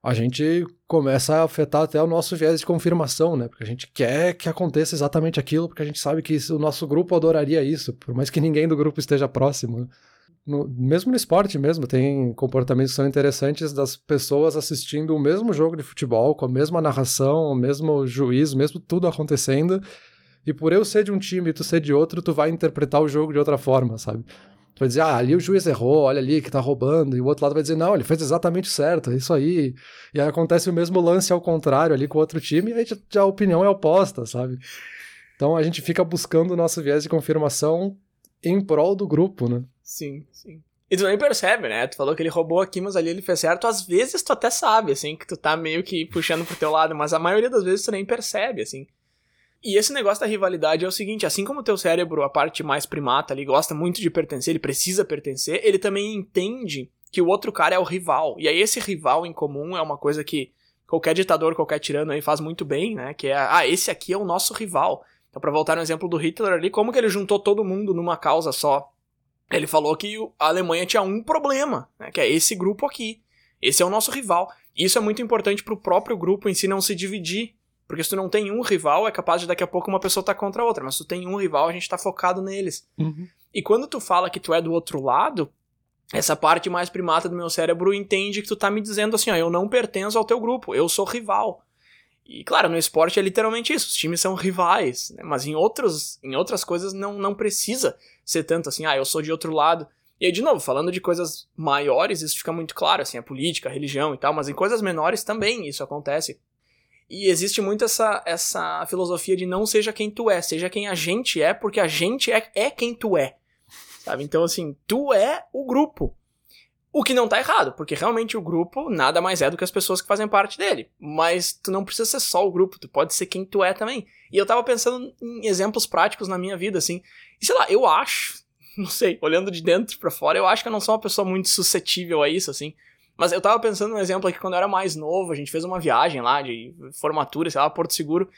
A gente começa a afetar até o nosso viés de confirmação, né? Porque a gente quer que aconteça exatamente aquilo, porque a gente sabe que o nosso grupo adoraria isso, por mais que ninguém do grupo esteja próximo. No, mesmo no esporte mesmo, tem comportamentos que são interessantes das pessoas assistindo o mesmo jogo de futebol, com a mesma narração, o mesmo juiz, mesmo tudo acontecendo. E por eu ser de um time e tu ser de outro, tu vai interpretar o jogo de outra forma, sabe? Tu vai dizer, ah, ali o juiz errou, olha ali que tá roubando, e o outro lado vai dizer, não, ele fez exatamente certo, é isso aí. E aí acontece o mesmo lance ao contrário ali com o outro time, e aí já a opinião é oposta, sabe? Então a gente fica buscando o nosso viés de confirmação em prol do grupo, né? Sim, sim. E tu nem percebe, né? Tu falou que ele roubou aqui, mas ali ele fez certo. Às vezes tu até sabe, assim, que tu tá meio que puxando pro teu lado, mas a maioria das vezes tu nem percebe, assim. E esse negócio da rivalidade é o seguinte, assim como o teu cérebro, a parte mais primata ali, gosta muito de pertencer, ele precisa pertencer, ele também entende que o outro cara é o rival. E aí esse rival em comum é uma coisa que qualquer ditador, qualquer tirano aí faz muito bem, né? Que é, ah, esse aqui é o nosso rival. Então, para voltar no exemplo do Hitler ali, como que ele juntou todo mundo numa causa só? Ele falou que a Alemanha tinha um problema, né? Que é esse grupo aqui. Esse é o nosso rival. E isso é muito importante para o próprio grupo em si não se dividir. Porque se tu não tem um rival, é capaz de daqui a pouco uma pessoa estar tá contra a outra. Mas se tu tem um rival, a gente tá focado neles. Uhum. E quando tu fala que tu é do outro lado, essa parte mais primata do meu cérebro entende que tu tá me dizendo assim, ó, eu não pertenço ao teu grupo, eu sou rival. E claro, no esporte é literalmente isso, os times são rivais, né? mas em, outros, em outras coisas não, não precisa ser tanto assim, ah, eu sou de outro lado. E aí, de novo, falando de coisas maiores, isso fica muito claro, assim, a política, a religião e tal, mas em coisas menores também isso acontece. E existe muito essa, essa filosofia de não seja quem tu é, seja quem a gente é, porque a gente é, é quem tu é. Sabe? Então, assim, tu é o grupo. O que não tá errado, porque realmente o grupo nada mais é do que as pessoas que fazem parte dele. Mas tu não precisa ser só o grupo, tu pode ser quem tu é também. E eu tava pensando em exemplos práticos na minha vida, assim. E sei lá, eu acho, não sei, olhando de dentro para fora, eu acho que eu não sou uma pessoa muito suscetível a isso, assim. Mas eu tava pensando num exemplo aqui quando eu era mais novo, a gente fez uma viagem lá de formatura, sei lá, Porto Seguro.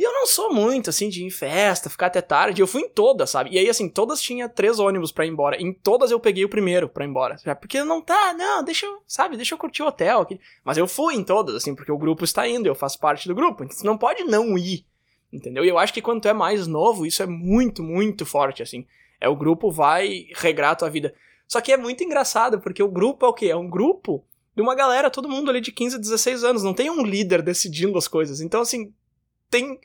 E eu não sou muito, assim, de ir em festa, ficar até tarde. Eu fui em todas, sabe? E aí, assim, todas tinha três ônibus para ir embora. Em todas eu peguei o primeiro para ir embora. Porque não tá, não, deixa eu, sabe, deixa eu curtir o hotel aqui. Mas eu fui em todas, assim, porque o grupo está indo, eu faço parte do grupo. Então você não pode não ir, entendeu? E eu acho que quando tu é mais novo, isso é muito, muito forte, assim. É o grupo vai regrar a tua vida. Só que é muito engraçado, porque o grupo é o quê? É um grupo de uma galera, todo mundo ali de 15, 16 anos. Não tem um líder decidindo as coisas. Então, assim, tem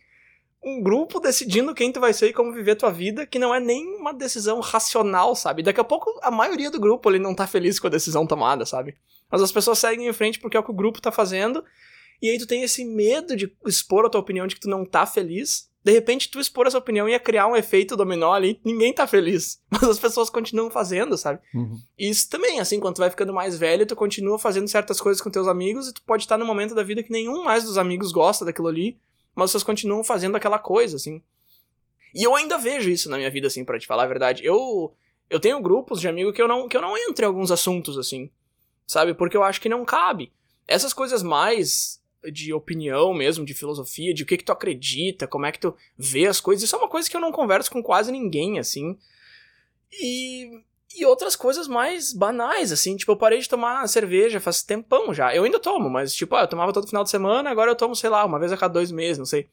um grupo decidindo quem tu vai ser e como viver tua vida, que não é nem uma decisão racional, sabe? Daqui a pouco a maioria do grupo ele não tá feliz com a decisão tomada, sabe? Mas as pessoas seguem em frente porque é o que o grupo tá fazendo. E aí tu tem esse medo de expor a tua opinião de que tu não tá feliz de repente tu expor essa opinião ia criar um efeito dominó ali, ninguém tá feliz, mas as pessoas continuam fazendo, sabe? Uhum. Isso também, assim, quando tu vai ficando mais velho, tu continua fazendo certas coisas com teus amigos e tu pode estar no momento da vida que nenhum mais dos amigos gosta daquilo ali, mas vocês continuam fazendo aquela coisa, assim. E eu ainda vejo isso na minha vida, assim, para te falar a verdade. Eu eu tenho grupos de amigos que eu não que eu não entro em alguns assuntos assim, sabe? Porque eu acho que não cabe. Essas coisas mais de opinião mesmo, de filosofia, de o que que tu acredita, como é que tu vê as coisas. Isso é uma coisa que eu não converso com quase ninguém, assim. E, e outras coisas mais banais, assim. Tipo, eu parei de tomar cerveja faz tempão já. Eu ainda tomo, mas, tipo, ah, eu tomava todo final de semana, agora eu tomo, sei lá, uma vez a cada dois meses, não sei.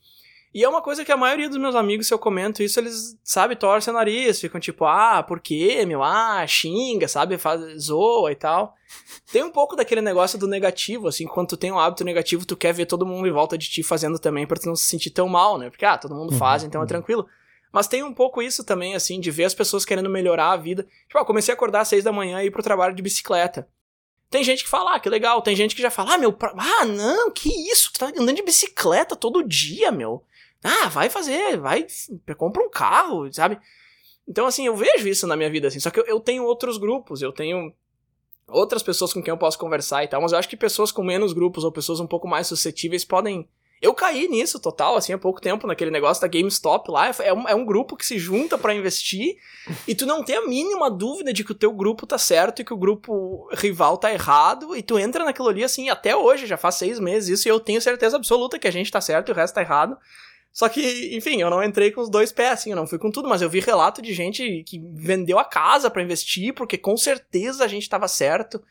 E é uma coisa que a maioria dos meus amigos, se eu comento isso, eles, sabe, torcem o nariz, ficam tipo, ah, por quê, meu? Ah, xinga, sabe, faz, zoa e tal. Tem um pouco daquele negócio do negativo, assim, quando tu tem um hábito negativo, tu quer ver todo mundo em volta de ti fazendo também pra tu não se sentir tão mal, né? Porque, ah, todo mundo faz, uhum, então é uhum. tranquilo. Mas tem um pouco isso também, assim, de ver as pessoas querendo melhorar a vida. Tipo, eu comecei a acordar às seis da manhã e ir pro trabalho de bicicleta. Tem gente que fala, ah, que legal. Tem gente que já fala, ah, meu, pra... ah, não, que isso? Tu tá andando de bicicleta todo dia, meu. Ah, vai fazer, vai, compra um carro, sabe? Então, assim, eu vejo isso na minha vida, assim. Só que eu, eu tenho outros grupos, eu tenho outras pessoas com quem eu posso conversar e tal, mas eu acho que pessoas com menos grupos ou pessoas um pouco mais suscetíveis podem. Eu caí nisso total, assim, há pouco tempo, naquele negócio da GameStop lá. É um, é um grupo que se junta para investir e tu não tem a mínima dúvida de que o teu grupo tá certo e que o grupo rival tá errado. E tu entra naquilo ali, assim, até hoje, já faz seis meses isso, e eu tenho certeza absoluta que a gente tá certo e o resto tá errado. Só que, enfim, eu não entrei com os dois pés, assim, eu não fui com tudo, mas eu vi relato de gente que vendeu a casa para investir, porque com certeza a gente tava certo.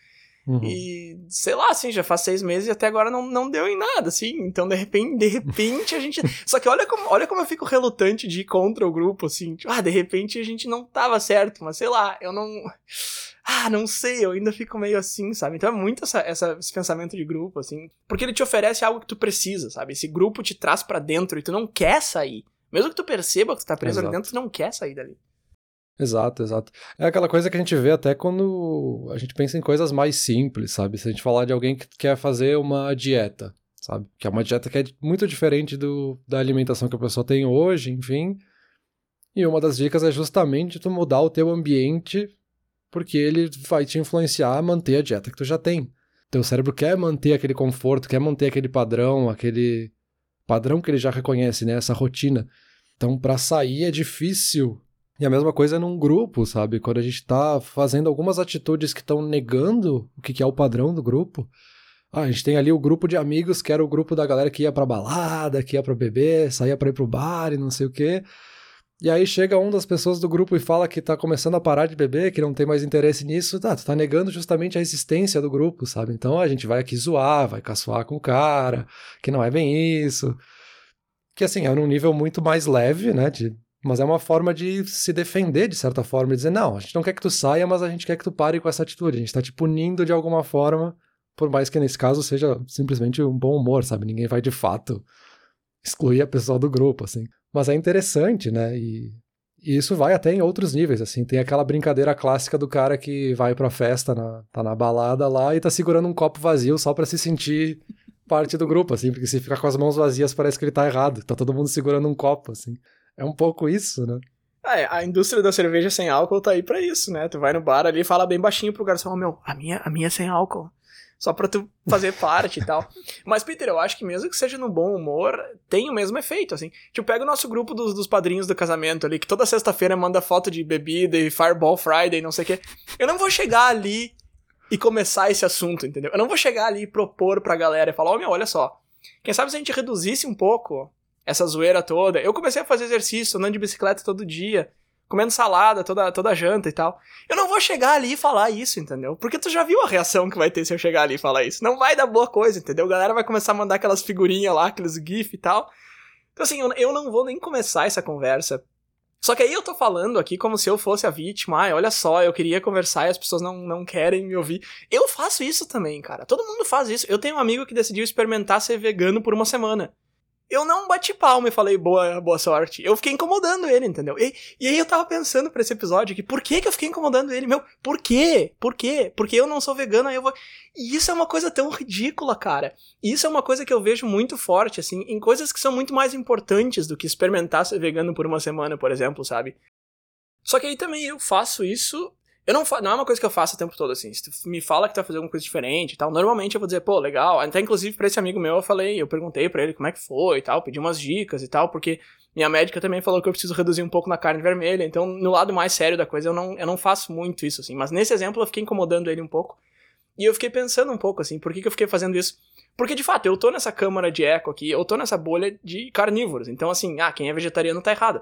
Uhum. E, sei lá, assim, já faz seis meses e até agora não, não deu em nada, assim. Então, de repente, de repente a gente. Só que olha como, olha como eu fico relutante de ir contra o grupo, assim. Tipo, ah, de repente a gente não tava certo, mas sei lá, eu não ah, não sei, eu ainda fico meio assim, sabe? Então é muito essa, essa, esse pensamento de grupo, assim. Porque ele te oferece algo que tu precisa, sabe? Esse grupo te traz para dentro e tu não quer sair. Mesmo que tu perceba que tu tá preso exato. ali dentro, tu não quer sair dali. Exato, exato. É aquela coisa que a gente vê até quando a gente pensa em coisas mais simples, sabe? Se a gente falar de alguém que quer fazer uma dieta, sabe? Que é uma dieta que é muito diferente do, da alimentação que a pessoa tem hoje, enfim. E uma das dicas é justamente tu mudar o teu ambiente porque ele vai te influenciar a manter a dieta que tu já tem. Teu cérebro quer manter aquele conforto, quer manter aquele padrão, aquele padrão que ele já reconhece, né? Essa rotina. Então, para sair é difícil. E a mesma coisa num grupo, sabe? Quando a gente tá fazendo algumas atitudes que estão negando o que é o padrão do grupo. Ah, a gente tem ali o grupo de amigos que era o grupo da galera que ia pra balada, que ia pra beber, saía pra ir pro bar e não sei o quê. E aí chega um das pessoas do grupo e fala que tá começando a parar de beber, que não tem mais interesse nisso. Tá, tu tá negando justamente a existência do grupo, sabe? Então a gente vai aqui zoar, vai caçoar com o cara, que não é bem isso. Que assim, é num nível muito mais leve, né? De, mas é uma forma de se defender, de certa forma, e dizer, não, a gente não quer que tu saia, mas a gente quer que tu pare com essa atitude. A gente tá te punindo de alguma forma, por mais que nesse caso seja simplesmente um bom humor, sabe? Ninguém vai de fato excluir a pessoa do grupo, assim. Mas é interessante, né? E, e, isso vai até em outros níveis, assim. Tem aquela brincadeira clássica do cara que vai pra festa, na, tá na balada lá e tá segurando um copo vazio só para se sentir parte do grupo, assim. Porque se ficar com as mãos vazias parece que ele tá errado. Tá todo mundo segurando um copo, assim. É um pouco isso, né? É, a indústria da cerveja sem álcool tá aí pra isso, né? Tu vai no bar ali e fala bem baixinho pro garçom, oh, meu, a minha, a minha é sem álcool só pra tu fazer parte e tal. Mas, Peter, eu acho que mesmo que seja no bom humor, tem o mesmo efeito, assim. Tipo, pega o nosso grupo dos, dos padrinhos do casamento ali, que toda sexta-feira manda foto de bebida e Fireball Friday, não sei o quê. Eu não vou chegar ali e começar esse assunto, entendeu? Eu não vou chegar ali e propor pra galera e falar, ó, oh, meu, olha só. Quem sabe se a gente reduzisse um pouco essa zoeira toda. Eu comecei a fazer exercício, andando de bicicleta todo dia comendo salada toda, toda janta e tal. Eu não vou chegar ali e falar isso, entendeu? Porque tu já viu a reação que vai ter se eu chegar ali e falar isso. Não vai dar boa coisa, entendeu? A galera vai começar a mandar aquelas figurinhas lá, aqueles GIF e tal. Então, assim, eu, não vou nem começar essa conversa. Só que aí eu tô falando aqui como se eu fosse a vítima. Ai, olha só, eu queria conversar e as pessoas não, não querem me ouvir. Eu faço isso também, cara. Todo mundo faz isso. Eu tenho um amigo que decidiu experimentar ser vegano por uma semana eu não bati palma e falei boa, boa sorte. Eu fiquei incomodando ele, entendeu? E, e aí eu tava pensando pra esse episódio aqui, por que que eu fiquei incomodando ele? Meu, por quê? Por quê? Porque eu não sou vegano, aí eu vou... E isso é uma coisa tão ridícula, cara. Isso é uma coisa que eu vejo muito forte, assim, em coisas que são muito mais importantes do que experimentar ser vegano por uma semana, por exemplo, sabe? Só que aí também eu faço isso eu não, não é uma coisa que eu faço o tempo todo, assim. Se tu me fala que tu vai fazer alguma coisa diferente e tal, normalmente eu vou dizer, pô, legal. Até inclusive pra esse amigo meu eu falei, eu perguntei pra ele como é que foi e tal, pedi umas dicas e tal, porque minha médica também falou que eu preciso reduzir um pouco na carne vermelha. Então, no lado mais sério da coisa, eu não, eu não faço muito isso, assim. Mas nesse exemplo eu fiquei incomodando ele um pouco. E eu fiquei pensando um pouco, assim, por que, que eu fiquei fazendo isso? Porque, de fato, eu tô nessa câmara de eco aqui, eu tô nessa bolha de carnívoros. Então, assim, ah, quem é vegetariano tá errado.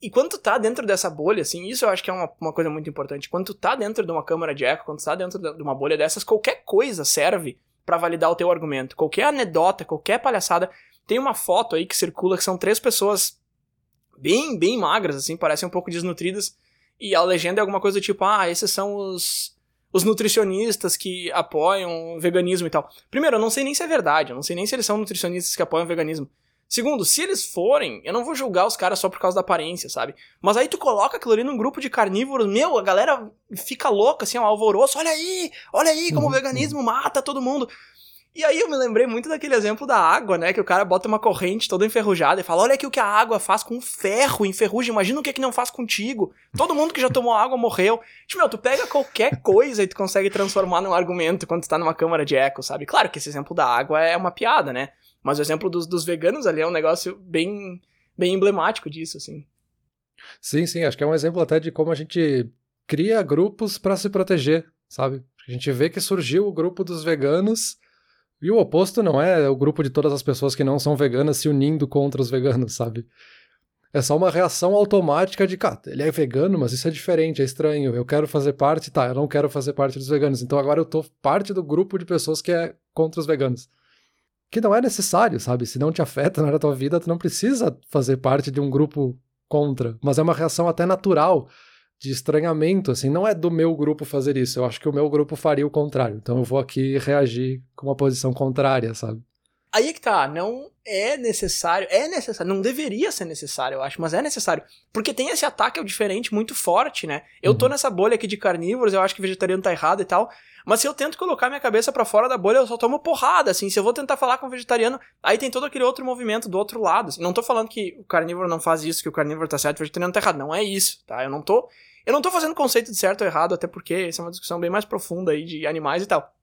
E quando tu tá dentro dessa bolha, assim, isso eu acho que é uma, uma coisa muito importante. Quando tu tá dentro de uma câmara de eco, quando tu tá dentro de uma bolha dessas, qualquer coisa serve para validar o teu argumento. Qualquer anedota, qualquer palhaçada. Tem uma foto aí que circula que são três pessoas bem, bem magras, assim, parecem um pouco desnutridas. E a legenda é alguma coisa tipo, ah, esses são os, os nutricionistas que apoiam o veganismo e tal. Primeiro, eu não sei nem se é verdade, eu não sei nem se eles são nutricionistas que apoiam o veganismo. Segundo, se eles forem, eu não vou julgar os caras só por causa da aparência, sabe? Mas aí tu coloca aquilo ali num grupo de carnívoros, meu, a galera fica louca, assim, um alvoroço, olha aí, olha aí como uhum. o veganismo mata todo mundo. E aí eu me lembrei muito daquele exemplo da água, né? Que o cara bota uma corrente toda enferrujada e fala: olha aqui o que a água faz com ferro, enferruja, imagina o que, é que não faz contigo. Todo mundo que já tomou água morreu. Tipo, meu, tu pega qualquer coisa e tu consegue transformar num argumento quando tu tá numa câmara de eco, sabe? Claro que esse exemplo da água é uma piada, né? Mas o exemplo dos, dos veganos ali é um negócio bem, bem emblemático disso, assim. Sim, sim, acho que é um exemplo até de como a gente cria grupos para se proteger, sabe? A gente vê que surgiu o grupo dos veganos e o oposto não é o grupo de todas as pessoas que não são veganas se unindo contra os veganos, sabe? É só uma reação automática de, cara, ele é vegano, mas isso é diferente, é estranho. Eu quero fazer parte, tá, eu não quero fazer parte dos veganos. Então agora eu tô parte do grupo de pessoas que é contra os veganos que não é necessário, sabe? Se não te afeta na tua vida, tu não precisa fazer parte de um grupo contra. Mas é uma reação até natural de estranhamento, assim, não é do meu grupo fazer isso. Eu acho que o meu grupo faria o contrário. Então eu vou aqui reagir com uma posição contrária, sabe? Aí é que tá, não é necessário, é necessário, não deveria ser necessário, eu acho, mas é necessário. Porque tem esse ataque ao diferente muito forte, né? Eu uhum. tô nessa bolha aqui de carnívoros, eu acho que vegetariano tá errado e tal, mas se eu tento colocar minha cabeça para fora da bolha, eu só tomo porrada, assim. Se eu vou tentar falar com um vegetariano, aí tem todo aquele outro movimento do outro lado. Assim. Não tô falando que o carnívoro não faz isso, que o carnívoro tá certo, o vegetariano tá errado. Não é isso, tá? Eu não tô. Eu não tô fazendo conceito de certo ou errado, até porque essa é uma discussão bem mais profunda aí de animais e tal.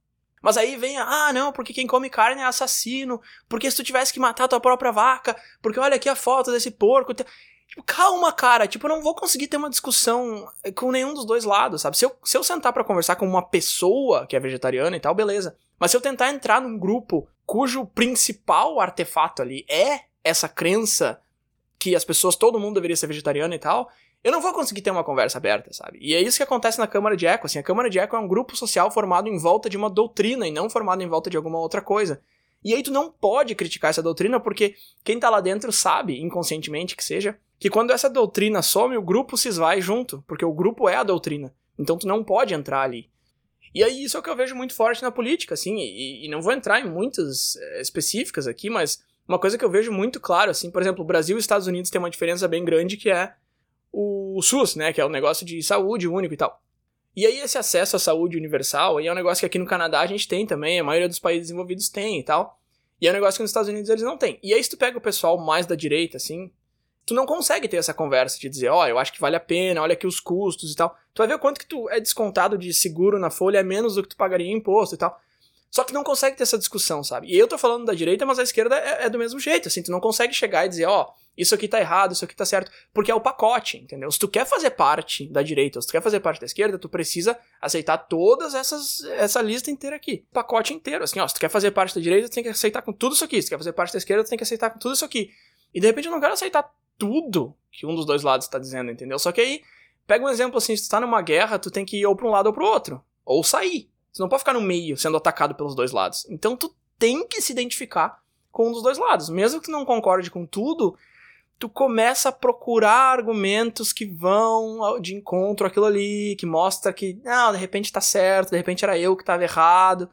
Mas aí vem, ah, não, porque quem come carne é assassino, porque se tu tivesse que matar tua própria vaca, porque olha aqui a foto desse porco. Tipo, calma, cara, tipo, eu não vou conseguir ter uma discussão eh, com nenhum dos dois lados, sabe? Se eu, se eu sentar para conversar com uma pessoa que é vegetariana e tal, beleza. Mas se eu tentar entrar num grupo cujo principal artefato ali é essa crença que as pessoas, todo mundo deveria ser vegetariano e tal, eu não vou conseguir ter uma conversa aberta, sabe? E é isso que acontece na Câmara de Eco, assim, a Câmara de Eco é um grupo social formado em volta de uma doutrina e não formado em volta de alguma outra coisa. E aí tu não pode criticar essa doutrina porque quem tá lá dentro sabe, inconscientemente que seja, que quando essa doutrina some, o grupo se esvai junto, porque o grupo é a doutrina. Então tu não pode entrar ali. E aí isso é o que eu vejo muito forte na política, assim, e, e não vou entrar em muitas é, específicas aqui, mas uma coisa que eu vejo muito claro, assim, por exemplo, o Brasil e os Estados Unidos têm uma diferença bem grande que é o SUS, né, que é o um negócio de saúde único e tal. E aí esse acesso à saúde universal aí é um negócio que aqui no Canadá a gente tem também, a maioria dos países desenvolvidos tem e tal. E é um negócio que nos Estados Unidos eles não têm. E aí se tu pega o pessoal mais da direita, assim, tu não consegue ter essa conversa de dizer, ó, oh, eu acho que vale a pena, olha aqui os custos e tal. Tu vai ver o quanto que tu é descontado de seguro na folha, é menos do que tu pagaria em imposto e tal. Só que não consegue ter essa discussão, sabe? E eu tô falando da direita, mas a esquerda é, é do mesmo jeito, assim, tu não consegue chegar e dizer, ó, oh, isso aqui tá errado, isso aqui tá certo, porque é o pacote, entendeu? Se tu quer fazer parte da direita, se tu quer fazer parte da esquerda, tu precisa aceitar todas essas, essa lista inteira aqui, pacote inteiro, assim, ó, se tu quer fazer parte da direita, tu tem que aceitar com tudo isso aqui, se tu quer fazer parte da esquerda, tu tem que aceitar com tudo isso aqui. E de repente eu não quero aceitar tudo que um dos dois lados tá dizendo, entendeu? Só que aí, pega um exemplo assim, se tu tá numa guerra, tu tem que ir ou pra um lado ou pro outro, ou sair. Você não pode ficar no meio sendo atacado pelos dois lados. Então tu tem que se identificar com um dos dois lados. Mesmo que tu não concorde com tudo, tu começa a procurar argumentos que vão de encontro àquilo ali, que mostra que, não, de repente tá certo, de repente era eu que tava errado.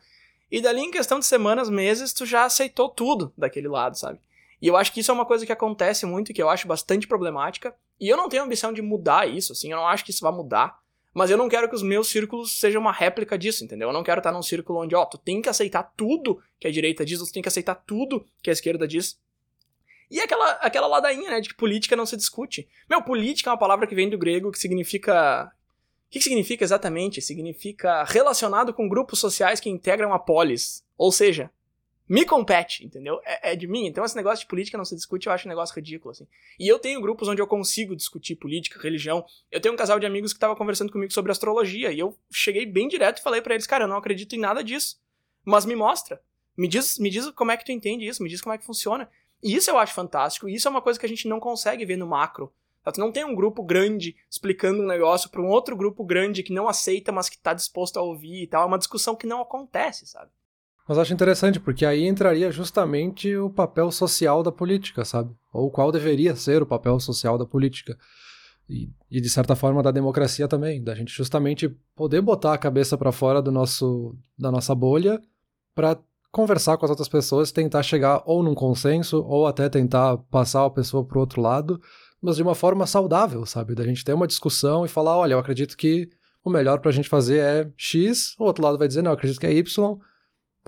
E dali em questão de semanas, meses, tu já aceitou tudo daquele lado, sabe? E eu acho que isso é uma coisa que acontece muito e que eu acho bastante problemática. E eu não tenho ambição de mudar isso, assim, eu não acho que isso vai mudar. Mas eu não quero que os meus círculos sejam uma réplica disso, entendeu? Eu não quero estar num círculo onde, ó, tu tem que aceitar tudo que a direita diz, tu tem que aceitar tudo que a esquerda diz. E aquela, aquela ladainha, né, de que política não se discute. Meu, política é uma palavra que vem do grego que significa. O que significa exatamente? Significa relacionado com grupos sociais que integram a polis. Ou seja, me compete, entendeu? É, é, de mim. Então esse negócio de política não se discute, eu acho um negócio ridículo, assim. E eu tenho grupos onde eu consigo discutir política, religião. Eu tenho um casal de amigos que tava conversando comigo sobre astrologia, e eu cheguei bem direto e falei para eles, cara, eu não acredito em nada disso. Mas me mostra. Me diz, me diz como é que tu entende isso, me diz como é que funciona. E isso eu acho fantástico, e isso é uma coisa que a gente não consegue ver no macro. Tá? Tu não tem um grupo grande explicando um negócio para um outro grupo grande que não aceita, mas que tá disposto a ouvir e tal. É uma discussão que não acontece, sabe? Mas acho interessante, porque aí entraria justamente o papel social da política, sabe? Ou qual deveria ser o papel social da política. E, e de certa forma da democracia também, da gente justamente poder botar a cabeça para fora do nosso da nossa bolha para conversar com as outras pessoas, tentar chegar ou num consenso ou até tentar passar a pessoa pro outro lado, mas de uma forma saudável, sabe? Da gente ter uma discussão e falar, olha, eu acredito que o melhor pra gente fazer é X, o outro lado vai dizer, não, eu acredito que é Y,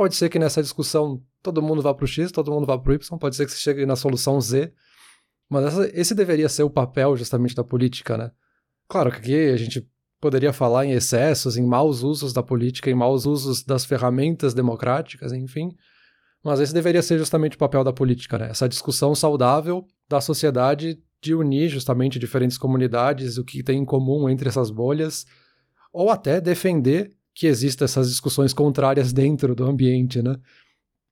Pode ser que nessa discussão todo mundo vá para o X, todo mundo vá para o Y, pode ser que você chegue na solução Z. Mas essa, esse deveria ser o papel justamente da política, né? Claro que aqui a gente poderia falar em excessos, em maus usos da política, em maus usos das ferramentas democráticas, enfim. Mas esse deveria ser justamente o papel da política, né? Essa discussão saudável da sociedade de unir justamente diferentes comunidades, o que tem em comum entre essas bolhas, ou até defender que existam essas discussões contrárias dentro do ambiente, né?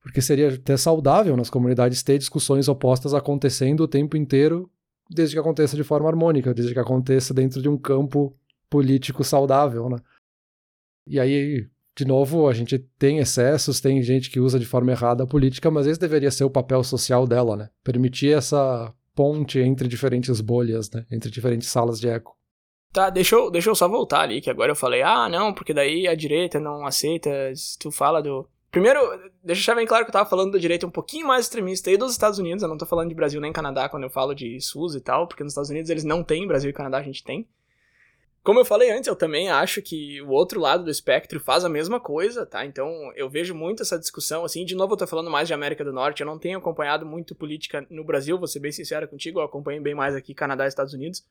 Porque seria até saudável nas comunidades ter discussões opostas acontecendo o tempo inteiro, desde que aconteça de forma harmônica, desde que aconteça dentro de um campo político saudável, né? E aí, de novo, a gente tem excessos, tem gente que usa de forma errada a política, mas esse deveria ser o papel social dela, né? Permitir essa ponte entre diferentes bolhas, né? Entre diferentes salas de eco. Tá, deixa eu, deixa eu só voltar ali, que agora eu falei, ah, não, porque daí a direita não aceita, se tu fala do... Primeiro, deixa eu deixar bem claro que eu tava falando da direita um pouquinho mais extremista aí dos Estados Unidos, eu não tô falando de Brasil nem Canadá quando eu falo de SUS e tal, porque nos Estados Unidos eles não têm, Brasil e Canadá a gente tem. Como eu falei antes, eu também acho que o outro lado do espectro faz a mesma coisa, tá? Então eu vejo muito essa discussão, assim, de novo eu tô falando mais de América do Norte, eu não tenho acompanhado muito política no Brasil, vou ser bem sincero contigo, eu acompanho bem mais aqui Canadá e Estados Unidos.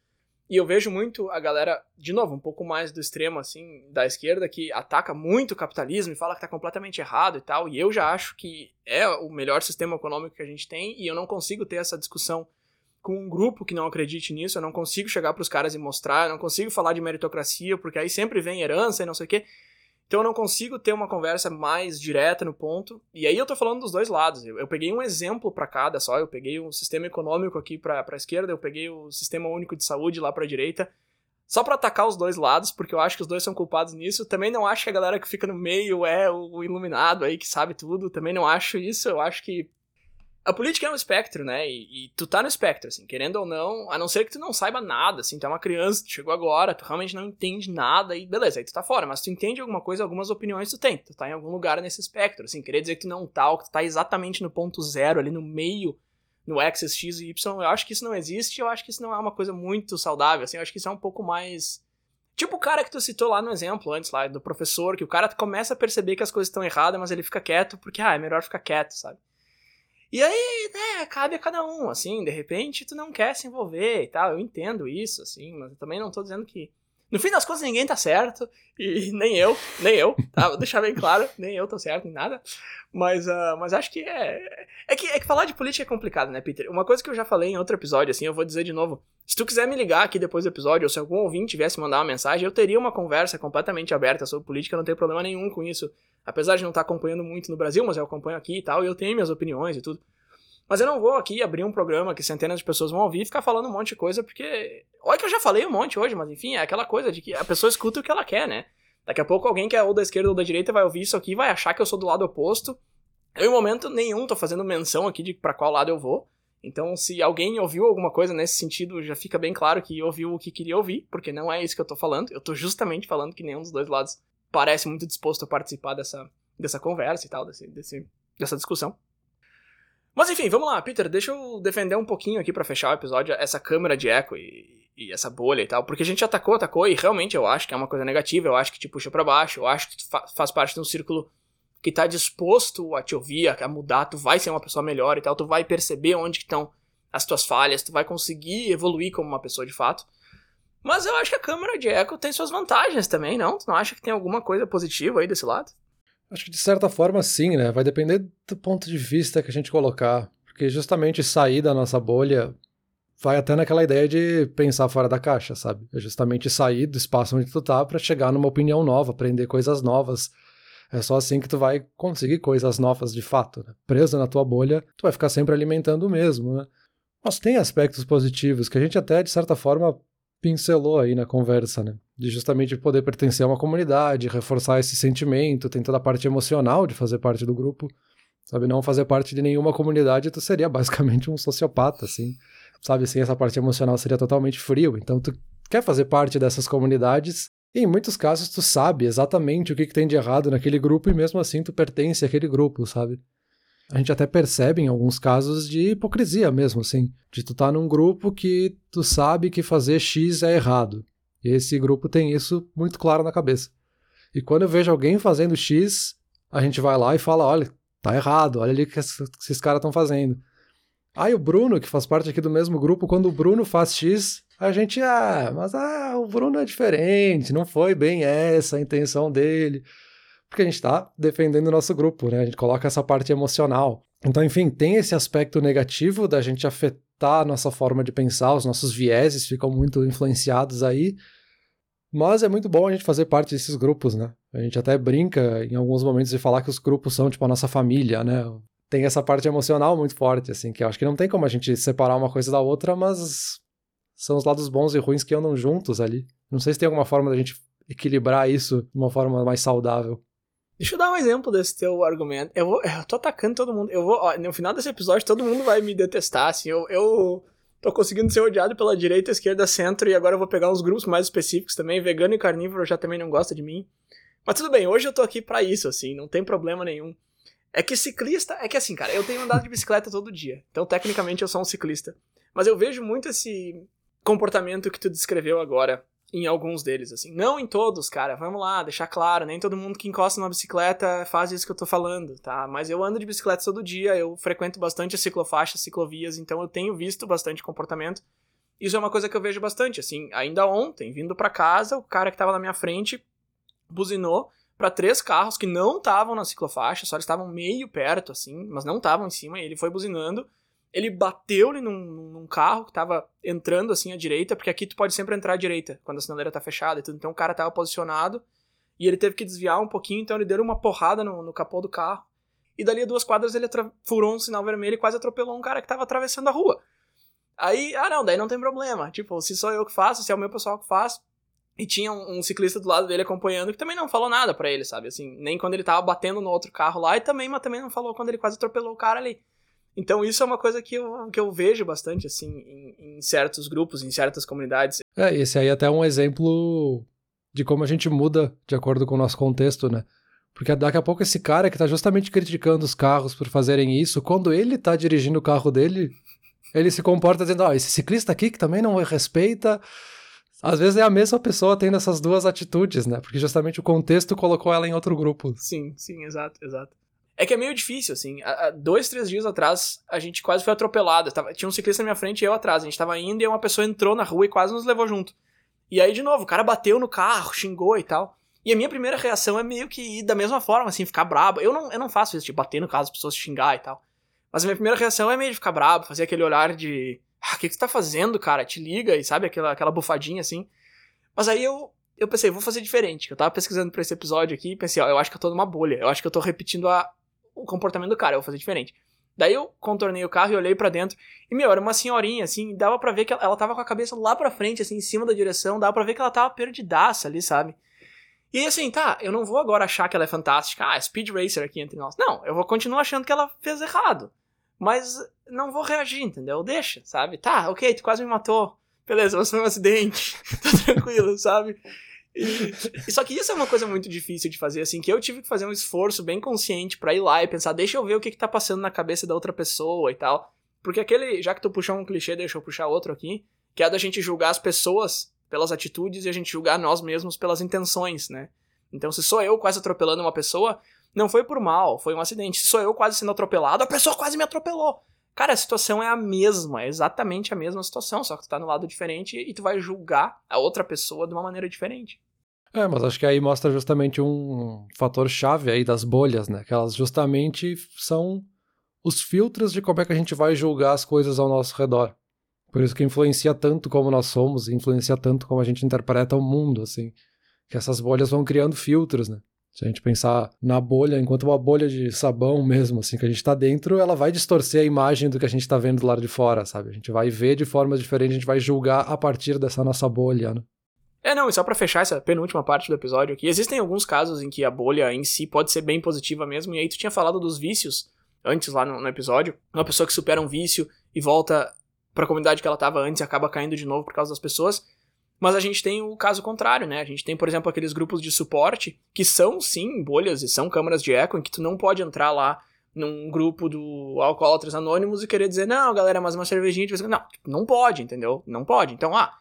E eu vejo muito a galera, de novo, um pouco mais do extremo, assim, da esquerda, que ataca muito o capitalismo e fala que tá completamente errado e tal. E eu já acho que é o melhor sistema econômico que a gente tem e eu não consigo ter essa discussão com um grupo que não acredite nisso. Eu não consigo chegar pros caras e mostrar, eu não consigo falar de meritocracia, porque aí sempre vem herança e não sei o quê. Então eu não consigo ter uma conversa mais direta no ponto. E aí eu tô falando dos dois lados. Eu, eu peguei um exemplo para cada só. Eu peguei o um sistema econômico aqui para a esquerda, eu peguei o sistema único de saúde lá para a direita. Só para atacar os dois lados, porque eu acho que os dois são culpados nisso. Também não acho que a galera que fica no meio é o iluminado aí que sabe tudo. Também não acho isso. Eu acho que a política é um espectro, né? E, e, tu tá no espectro, assim, querendo ou não, a não ser que tu não saiba nada, assim, tu é uma criança, tu chegou agora, tu realmente não entende nada e beleza, aí tu tá fora, mas tu entende alguma coisa, algumas opiniões tu tem, tu tá em algum lugar nesse espectro, assim, querer dizer que tu não tá, ou que tu tá exatamente no ponto zero, ali no meio, no axis x e y, eu acho que isso não existe, eu acho que isso não é uma coisa muito saudável, assim, eu acho que isso é um pouco mais... Tipo o cara que tu citou lá no exemplo antes, lá, do professor, que o cara começa a perceber que as coisas estão erradas, mas ele fica quieto porque, ah, é melhor ficar quieto, sabe? E aí, né, cabe a cada um, assim, de repente tu não quer se envolver e tal, eu entendo isso, assim, mas também não tô dizendo que... No fim das contas, ninguém tá certo, e nem eu, nem eu, tá? Vou deixar bem claro, nem eu tô certo em nada, mas, uh, mas acho que é... É que, é que falar de política é complicado, né, Peter? Uma coisa que eu já falei em outro episódio, assim, eu vou dizer de novo, se tu quiser me ligar aqui depois do episódio, ou se algum ouvinte viesse mandar uma mensagem, eu teria uma conversa completamente aberta sobre política, não tem problema nenhum com isso, apesar de não estar acompanhando muito no Brasil, mas eu acompanho aqui e tal, e eu tenho minhas opiniões e tudo. Mas eu não vou aqui abrir um programa que centenas de pessoas vão ouvir e ficar falando um monte de coisa, porque. Olha que eu já falei um monte hoje, mas enfim, é aquela coisa de que a pessoa escuta o que ela quer, né? Daqui a pouco alguém que é ou da esquerda ou da direita vai ouvir isso aqui vai achar que eu sou do lado oposto. Eu, em momento nenhum, tô fazendo menção aqui de para qual lado eu vou. Então, se alguém ouviu alguma coisa nesse sentido, já fica bem claro que ouviu o que queria ouvir, porque não é isso que eu tô falando. Eu tô justamente falando que nenhum dos dois lados parece muito disposto a participar dessa, dessa conversa e tal, desse, desse, dessa discussão. Mas enfim, vamos lá, Peter, deixa eu defender um pouquinho aqui para fechar o episódio essa câmera de eco e, e, essa bolha e tal, porque a gente atacou, atacou e realmente eu acho que é uma coisa negativa, eu acho que te puxa para baixo, eu acho que tu fa faz parte de um círculo que tá disposto a te ouvir, a mudar, tu vai ser uma pessoa melhor e tal, tu vai perceber onde estão as tuas falhas, tu vai conseguir evoluir como uma pessoa de fato. Mas eu acho que a câmera de eco tem suas vantagens também, não? Tu não acha que tem alguma coisa positiva aí desse lado? Acho que de certa forma sim, né? Vai depender do ponto de vista que a gente colocar. Porque justamente sair da nossa bolha vai até naquela ideia de pensar fora da caixa, sabe? É justamente sair do espaço onde tu tá para chegar numa opinião nova, aprender coisas novas. É só assim que tu vai conseguir coisas novas de fato. Né? Preso na tua bolha, tu vai ficar sempre alimentando o mesmo, né? Mas tem aspectos positivos que a gente até, de certa forma, pincelou aí na conversa, né? De justamente poder pertencer a uma comunidade, reforçar esse sentimento, tem toda a parte emocional de fazer parte do grupo. Sabe, não fazer parte de nenhuma comunidade, tu seria basicamente um sociopata, assim. Sabe, assim, essa parte emocional seria totalmente frio. Então, tu quer fazer parte dessas comunidades e, em muitos casos, tu sabe exatamente o que, que tem de errado naquele grupo e mesmo assim tu pertence àquele grupo, sabe? A gente até percebe em alguns casos de hipocrisia mesmo, assim. De tu tá num grupo que tu sabe que fazer X é errado. E esse grupo tem isso muito claro na cabeça. E quando eu vejo alguém fazendo X, a gente vai lá e fala: olha, tá errado, olha ali o que esses caras estão fazendo. Aí o Bruno, que faz parte aqui do mesmo grupo, quando o Bruno faz X, a gente, ah, mas ah, o Bruno é diferente, não foi bem essa a intenção dele porque a gente está defendendo o nosso grupo, né? A gente coloca essa parte emocional. Então, enfim, tem esse aspecto negativo da gente afetar a nossa forma de pensar, os nossos vieses ficam muito influenciados aí. Mas é muito bom a gente fazer parte desses grupos, né? A gente até brinca em alguns momentos de falar que os grupos são tipo a nossa família, né? Tem essa parte emocional muito forte, assim, que eu acho que não tem como a gente separar uma coisa da outra, mas são os lados bons e ruins que andam juntos ali. Não sei se tem alguma forma da gente equilibrar isso de uma forma mais saudável. Deixa eu dar um exemplo desse teu argumento. Eu, vou, eu tô atacando todo mundo. Eu vou, ó, no final desse episódio, todo mundo vai me detestar, assim. Eu, eu tô conseguindo ser odiado pela direita, esquerda, centro, e agora eu vou pegar uns grupos mais específicos também. Vegano e carnívoro já também não gosta de mim. Mas tudo bem, hoje eu tô aqui para isso, assim, não tem problema nenhum. É que ciclista. É que assim, cara, eu tenho andado de bicicleta todo dia. Então, tecnicamente, eu sou um ciclista. Mas eu vejo muito esse comportamento que tu descreveu agora em alguns deles, assim. Não em todos, cara. Vamos lá, deixar claro. Nem todo mundo que encosta numa bicicleta faz isso que eu tô falando, tá? Mas eu ando de bicicleta todo dia, eu frequento bastante as ciclofaixas, ciclovias, então eu tenho visto bastante comportamento Isso é uma coisa que eu vejo bastante, assim, ainda ontem, vindo para casa, o cara que tava na minha frente buzinou para três carros que não estavam na ciclofaixa, só estavam meio perto, assim, mas não estavam em cima, e ele foi buzinando. Ele bateu-lhe num, num, carro que tava entrando assim à direita, porque aqui tu pode sempre entrar à direita, quando a sinaleira tá fechada e tudo. Então o cara tava posicionado e ele teve que desviar um pouquinho, então ele deu uma porrada no, no capô do carro. E dali a duas quadras ele furou um sinal vermelho e quase atropelou um cara que tava atravessando a rua. Aí, ah não, daí não tem problema. Tipo, se sou eu que faço, se é o meu pessoal que faz, e tinha um, um, ciclista do lado dele acompanhando que também não falou nada para ele, sabe? Assim, nem quando ele tava batendo no outro carro lá, e também, mas também não falou quando ele quase atropelou o cara ali. Então isso é uma coisa que eu, que eu vejo bastante, assim, em, em certos grupos, em certas comunidades. É, esse aí é até um exemplo de como a gente muda de acordo com o nosso contexto, né? Porque daqui a pouco esse cara que tá justamente criticando os carros por fazerem isso, quando ele tá dirigindo o carro dele, ele se comporta dizendo, ó, oh, esse ciclista aqui que também não respeita às vezes é a mesma pessoa tendo essas duas atitudes, né? Porque justamente o contexto colocou ela em outro grupo. Sim, sim, exato, exato. É que é meio difícil, assim. Dois, três dias atrás, a gente quase foi atropelado. Tava, tinha um ciclista na minha frente e eu atrás. A gente tava indo e uma pessoa entrou na rua e quase nos levou junto. E aí, de novo, o cara bateu no carro, xingou e tal. E a minha primeira reação é meio que ir da mesma forma, assim, ficar brabo. Eu não, eu não faço isso, de bater no carro, as pessoas xingar e tal. Mas a minha primeira reação é meio de ficar brabo, fazer aquele olhar de ah, o que, que tá fazendo, cara? Te liga e sabe aquela, aquela bufadinha assim. Mas aí eu, eu pensei, vou fazer diferente. Eu tava pesquisando pra esse episódio aqui e pensei, ó, eu acho que eu tô numa bolha. Eu acho que eu tô repetindo a, o comportamento do cara, eu vou fazer diferente. Daí eu contornei o carro e olhei para dentro. E, meu, era uma senhorinha, assim, dava para ver que ela, ela tava com a cabeça lá pra frente, assim, em cima da direção, dava pra ver que ela tava perdidaça ali, sabe? E assim, tá, eu não vou agora achar que ela é fantástica, ah, Speed Racer aqui entre nós. Não, eu vou continuar achando que ela fez errado. Mas não vou reagir, entendeu? Deixa, sabe? Tá, ok, tu quase me matou. Beleza, você foi um acidente. tá tranquilo, sabe? E, só que isso é uma coisa muito difícil de fazer, assim, que eu tive que fazer um esforço bem consciente para ir lá e pensar, deixa eu ver o que, que tá passando na cabeça da outra pessoa e tal. Porque aquele, já que tu puxou um clichê, deixa eu puxar outro aqui, que é da gente julgar as pessoas pelas atitudes e a gente julgar nós mesmos pelas intenções, né? Então, se sou eu quase atropelando uma pessoa, não foi por mal, foi um acidente. Se sou eu quase sendo atropelado, a pessoa quase me atropelou. Cara, a situação é a mesma, é exatamente a mesma situação, só que tu tá no lado diferente e tu vai julgar a outra pessoa de uma maneira diferente. É, mas acho que aí mostra justamente um fator chave aí das bolhas, né? Que elas justamente são os filtros de como é que a gente vai julgar as coisas ao nosso redor. Por isso que influencia tanto como nós somos, influencia tanto como a gente interpreta o mundo, assim. Que essas bolhas vão criando filtros, né? Se a gente pensar na bolha, enquanto uma bolha de sabão mesmo, assim, que a gente está dentro, ela vai distorcer a imagem do que a gente está vendo do lado de fora, sabe? A gente vai ver de formas diferentes, a gente vai julgar a partir dessa nossa bolha, né? É, não, e só para fechar essa penúltima parte do episódio aqui, existem alguns casos em que a bolha em si pode ser bem positiva mesmo, e aí tu tinha falado dos vícios antes lá no, no episódio, uma pessoa que supera um vício e volta para a comunidade que ela estava antes e acaba caindo de novo por causa das pessoas. Mas a gente tem o caso contrário, né? A gente tem, por exemplo, aqueles grupos de suporte que são, sim, bolhas e são câmaras de eco em que tu não pode entrar lá num grupo do Alcoólatras Anônimos e querer dizer, não, galera, mas uma cervejinha. Não, não pode, entendeu? Não pode. Então, ah,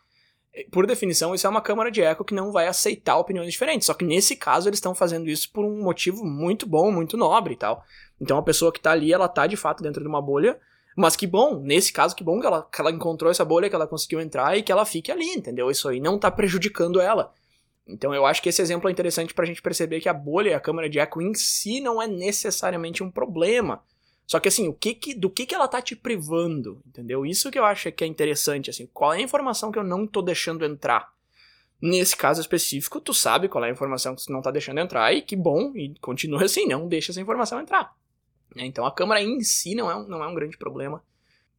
por definição, isso é uma câmara de eco que não vai aceitar opiniões diferentes. Só que nesse caso, eles estão fazendo isso por um motivo muito bom, muito nobre e tal. Então a pessoa que tá ali, ela tá de fato dentro de uma bolha mas que bom, nesse caso, que bom que ela, que ela encontrou essa bolha, que ela conseguiu entrar e que ela fique ali, entendeu? Isso aí não tá prejudicando ela. Então eu acho que esse exemplo é interessante pra gente perceber que a bolha e a câmera de eco em si não é necessariamente um problema. Só que assim, o que que, do que que ela tá te privando, entendeu? Isso que eu acho que é interessante, assim, qual é a informação que eu não tô deixando entrar? Nesse caso específico, tu sabe qual é a informação que tu não tá deixando entrar e que bom, e continua assim, não deixa essa informação entrar. Né? Então a câmera em si não é um, não é um grande problema.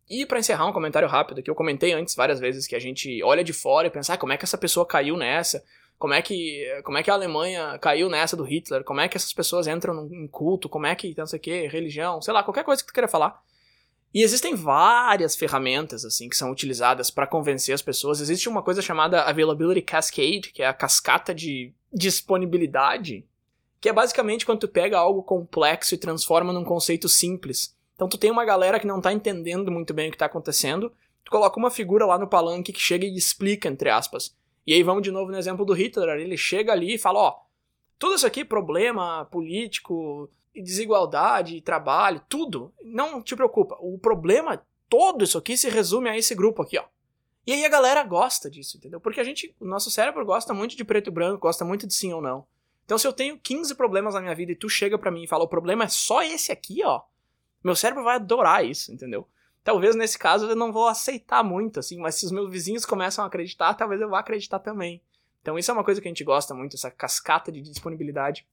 E para encerrar um comentário rápido, que eu comentei antes várias vezes que a gente olha de fora e pensa, ah, como é que essa pessoa caiu nessa? Como é que como é que a Alemanha caiu nessa do Hitler? Como é que essas pessoas entram num culto? Como é que não sei o que, religião, sei lá, qualquer coisa que tu queira falar. E existem várias ferramentas assim que são utilizadas para convencer as pessoas. Existe uma coisa chamada Availability Cascade, que é a cascata de disponibilidade que é basicamente quando tu pega algo complexo e transforma num conceito simples. Então tu tem uma galera que não tá entendendo muito bem o que tá acontecendo, tu coloca uma figura lá no palanque que chega e explica, entre aspas. E aí vamos de novo no exemplo do Hitler, ele chega ali e fala, ó, tudo isso aqui, problema político, desigualdade, trabalho, tudo, não te preocupa. O problema, todo isso aqui se resume a esse grupo aqui, ó. E aí a galera gosta disso, entendeu? Porque a gente, o nosso cérebro gosta muito de preto e branco, gosta muito de sim ou não. Então se eu tenho 15 problemas na minha vida e tu chega para mim e fala, o problema é só esse aqui, ó. Meu cérebro vai adorar isso, entendeu? Talvez nesse caso eu não vou aceitar muito, assim, mas se os meus vizinhos começam a acreditar, talvez eu vá acreditar também. Então isso é uma coisa que a gente gosta muito, essa cascata de disponibilidade.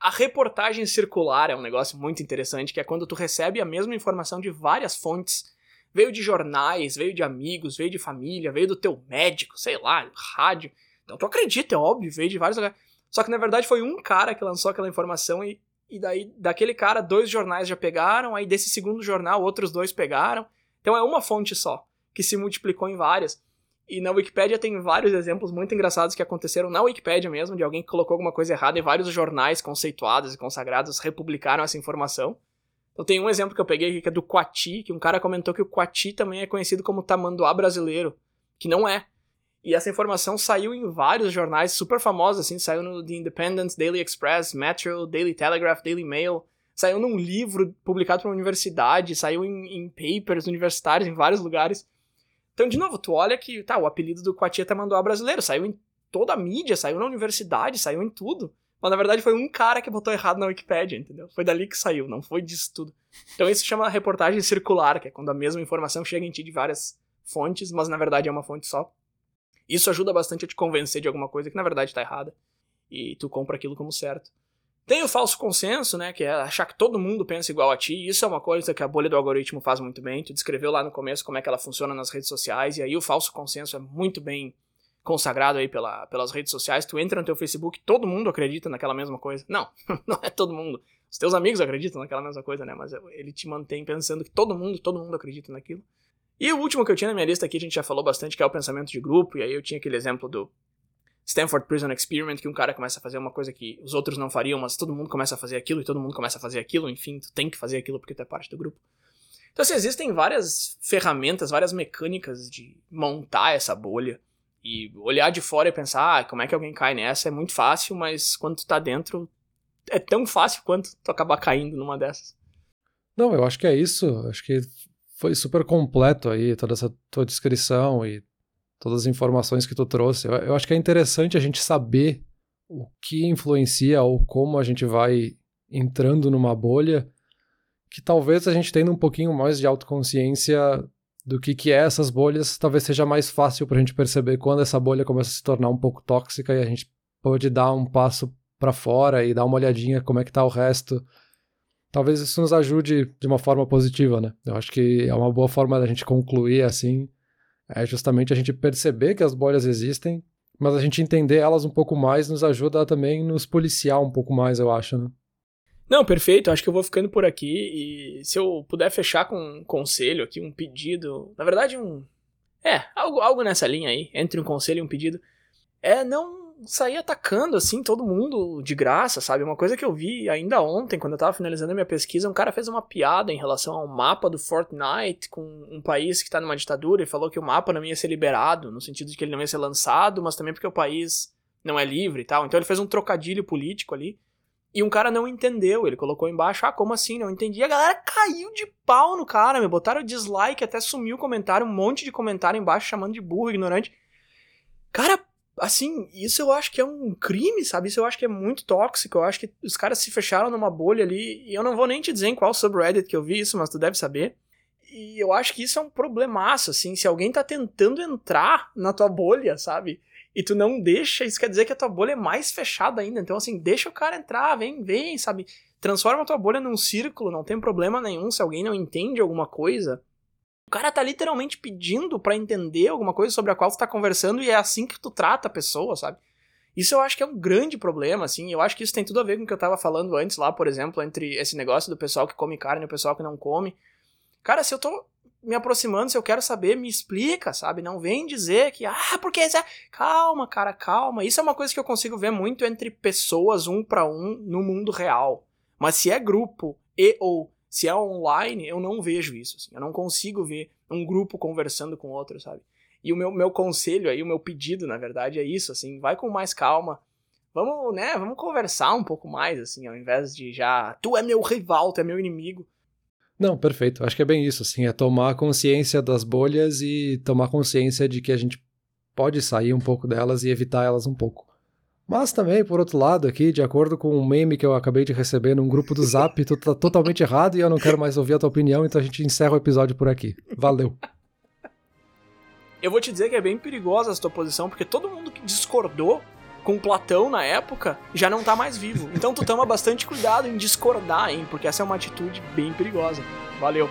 A reportagem circular é um negócio muito interessante, que é quando tu recebe a mesma informação de várias fontes. Veio de jornais, veio de amigos, veio de família, veio do teu médico, sei lá, rádio. Então tu acredita, é óbvio, veio de vários lugares. Só que na verdade foi um cara que lançou aquela informação e, e daí daquele cara dois jornais já pegaram, aí desse segundo jornal outros dois pegaram. Então é uma fonte só, que se multiplicou em várias. E na Wikipedia tem vários exemplos muito engraçados que aconteceram na Wikipedia mesmo, de alguém que colocou alguma coisa errada e vários jornais conceituados e consagrados republicaram essa informação. Então tem um exemplo que eu peguei aqui que é do Quati, que um cara comentou que o Quati também é conhecido como tamanduá brasileiro, que não é. E essa informação saiu em vários jornais super famosos, assim, saiu no The Independent, Daily Express, Metro, Daily Telegraph, Daily Mail, saiu num livro publicado por uma universidade, saiu em, em papers universitários em vários lugares. Então, de novo, tu olha que, tá, o apelido do Quatieta Manduá brasileiro saiu em toda a mídia, saiu na universidade, saiu em tudo. Mas na verdade foi um cara que botou errado na Wikipedia, entendeu? Foi dali que saiu, não foi disso tudo. Então isso chama reportagem circular, que é quando a mesma informação chega em ti de várias fontes, mas na verdade é uma fonte só. Isso ajuda bastante a te convencer de alguma coisa que na verdade tá errada. E tu compra aquilo como certo. Tem o falso consenso, né, que é achar que todo mundo pensa igual a ti. Isso é uma coisa que a bolha do algoritmo faz muito bem. Tu descreveu lá no começo como é que ela funciona nas redes sociais, e aí o falso consenso é muito bem consagrado aí pela, pelas redes sociais. Tu entra no teu Facebook, todo mundo acredita naquela mesma coisa. Não, não é todo mundo. Os teus amigos acreditam naquela mesma coisa, né, mas ele te mantém pensando que todo mundo, todo mundo acredita naquilo. E o último que eu tinha na minha lista aqui, a gente já falou bastante, que é o pensamento de grupo, e aí eu tinha aquele exemplo do Stanford Prison Experiment, que um cara começa a fazer uma coisa que os outros não fariam, mas todo mundo começa a fazer aquilo e todo mundo começa a fazer aquilo, enfim, tu tem que fazer aquilo porque tu é parte do grupo. Então, assim, existem várias ferramentas, várias mecânicas de montar essa bolha e olhar de fora e pensar, ah, como é que alguém cai nessa? É muito fácil, mas quando tu tá dentro, é tão fácil quanto tu acabar caindo numa dessas. Não, eu acho que é isso. Acho que foi super completo aí, toda essa tua descrição e todas as informações que tu trouxe. Eu, eu acho que é interessante a gente saber o que influencia ou como a gente vai entrando numa bolha, que talvez a gente tendo um pouquinho mais de autoconsciência do que, que é essas bolhas, talvez seja mais fácil para a gente perceber quando essa bolha começa a se tornar um pouco tóxica e a gente pode dar um passo para fora e dar uma olhadinha como é que tá o resto. Talvez isso nos ajude de uma forma positiva, né? Eu acho que é uma boa forma da gente concluir assim é justamente a gente perceber que as bolhas existem, mas a gente entender elas um pouco mais nos ajuda também nos policiar um pouco mais, eu acho, né? Não, perfeito. Acho que eu vou ficando por aqui. E se eu puder fechar com um conselho aqui, um pedido. Na verdade, um. É, algo, algo nessa linha aí, entre um conselho e um pedido. É não sair atacando, assim, todo mundo de graça, sabe? Uma coisa que eu vi ainda ontem, quando eu tava finalizando a minha pesquisa, um cara fez uma piada em relação ao mapa do Fortnite com um país que tá numa ditadura e falou que o mapa não ia ser liberado, no sentido de que ele não ia ser lançado, mas também porque o país não é livre e tal. Então ele fez um trocadilho político ali. E um cara não entendeu, ele colocou embaixo, ah, como assim? Não entendi. E a galera caiu de pau no cara, me botaram dislike, até sumiu o comentário, um monte de comentário embaixo chamando de burro, ignorante. Cara, assim, isso eu acho que é um crime, sabe? Isso eu acho que é muito tóxico. Eu acho que os caras se fecharam numa bolha ali. E eu não vou nem te dizer em qual subreddit que eu vi isso, mas tu deve saber. E eu acho que isso é um problemaço, assim. Se alguém tá tentando entrar na tua bolha, sabe? E tu não deixa, isso quer dizer que a tua bolha é mais fechada ainda. Então, assim, deixa o cara entrar, vem, vem, sabe? Transforma a tua bolha num círculo, não tem problema nenhum se alguém não entende alguma coisa. O cara tá literalmente pedindo para entender alguma coisa sobre a qual tu tá conversando e é assim que tu trata a pessoa, sabe? Isso eu acho que é um grande problema, assim. Eu acho que isso tem tudo a ver com o que eu tava falando antes lá, por exemplo, entre esse negócio do pessoal que come carne e o pessoal que não come. Cara, se eu tô me aproximando, se eu quero saber, me explica, sabe? Não vem dizer que, ah, porque. É... Calma, cara, calma. Isso é uma coisa que eu consigo ver muito entre pessoas um para um no mundo real. Mas se é grupo e ou se é online, eu não vejo isso, assim. Eu não consigo ver um grupo conversando com outro, sabe? E o meu, meu conselho aí, o meu pedido, na verdade, é isso, assim, vai com mais calma. Vamos, né, vamos conversar um pouco mais, assim, ao invés de já, tu é meu rival, tu é meu inimigo. Não, perfeito. Acho que é bem isso, assim, é tomar consciência das bolhas e tomar consciência de que a gente pode sair um pouco delas e evitar elas um pouco. Mas também, por outro lado, aqui, de acordo com um meme que eu acabei de receber num grupo do Zap, tu tá totalmente errado e eu não quero mais ouvir a tua opinião, então a gente encerra o episódio por aqui. Valeu. Eu vou te dizer que é bem perigosa essa tua posição, porque todo mundo que discordou com Platão na época já não tá mais vivo. Então tu toma bastante cuidado em discordar, hein? Porque essa é uma atitude bem perigosa. Valeu.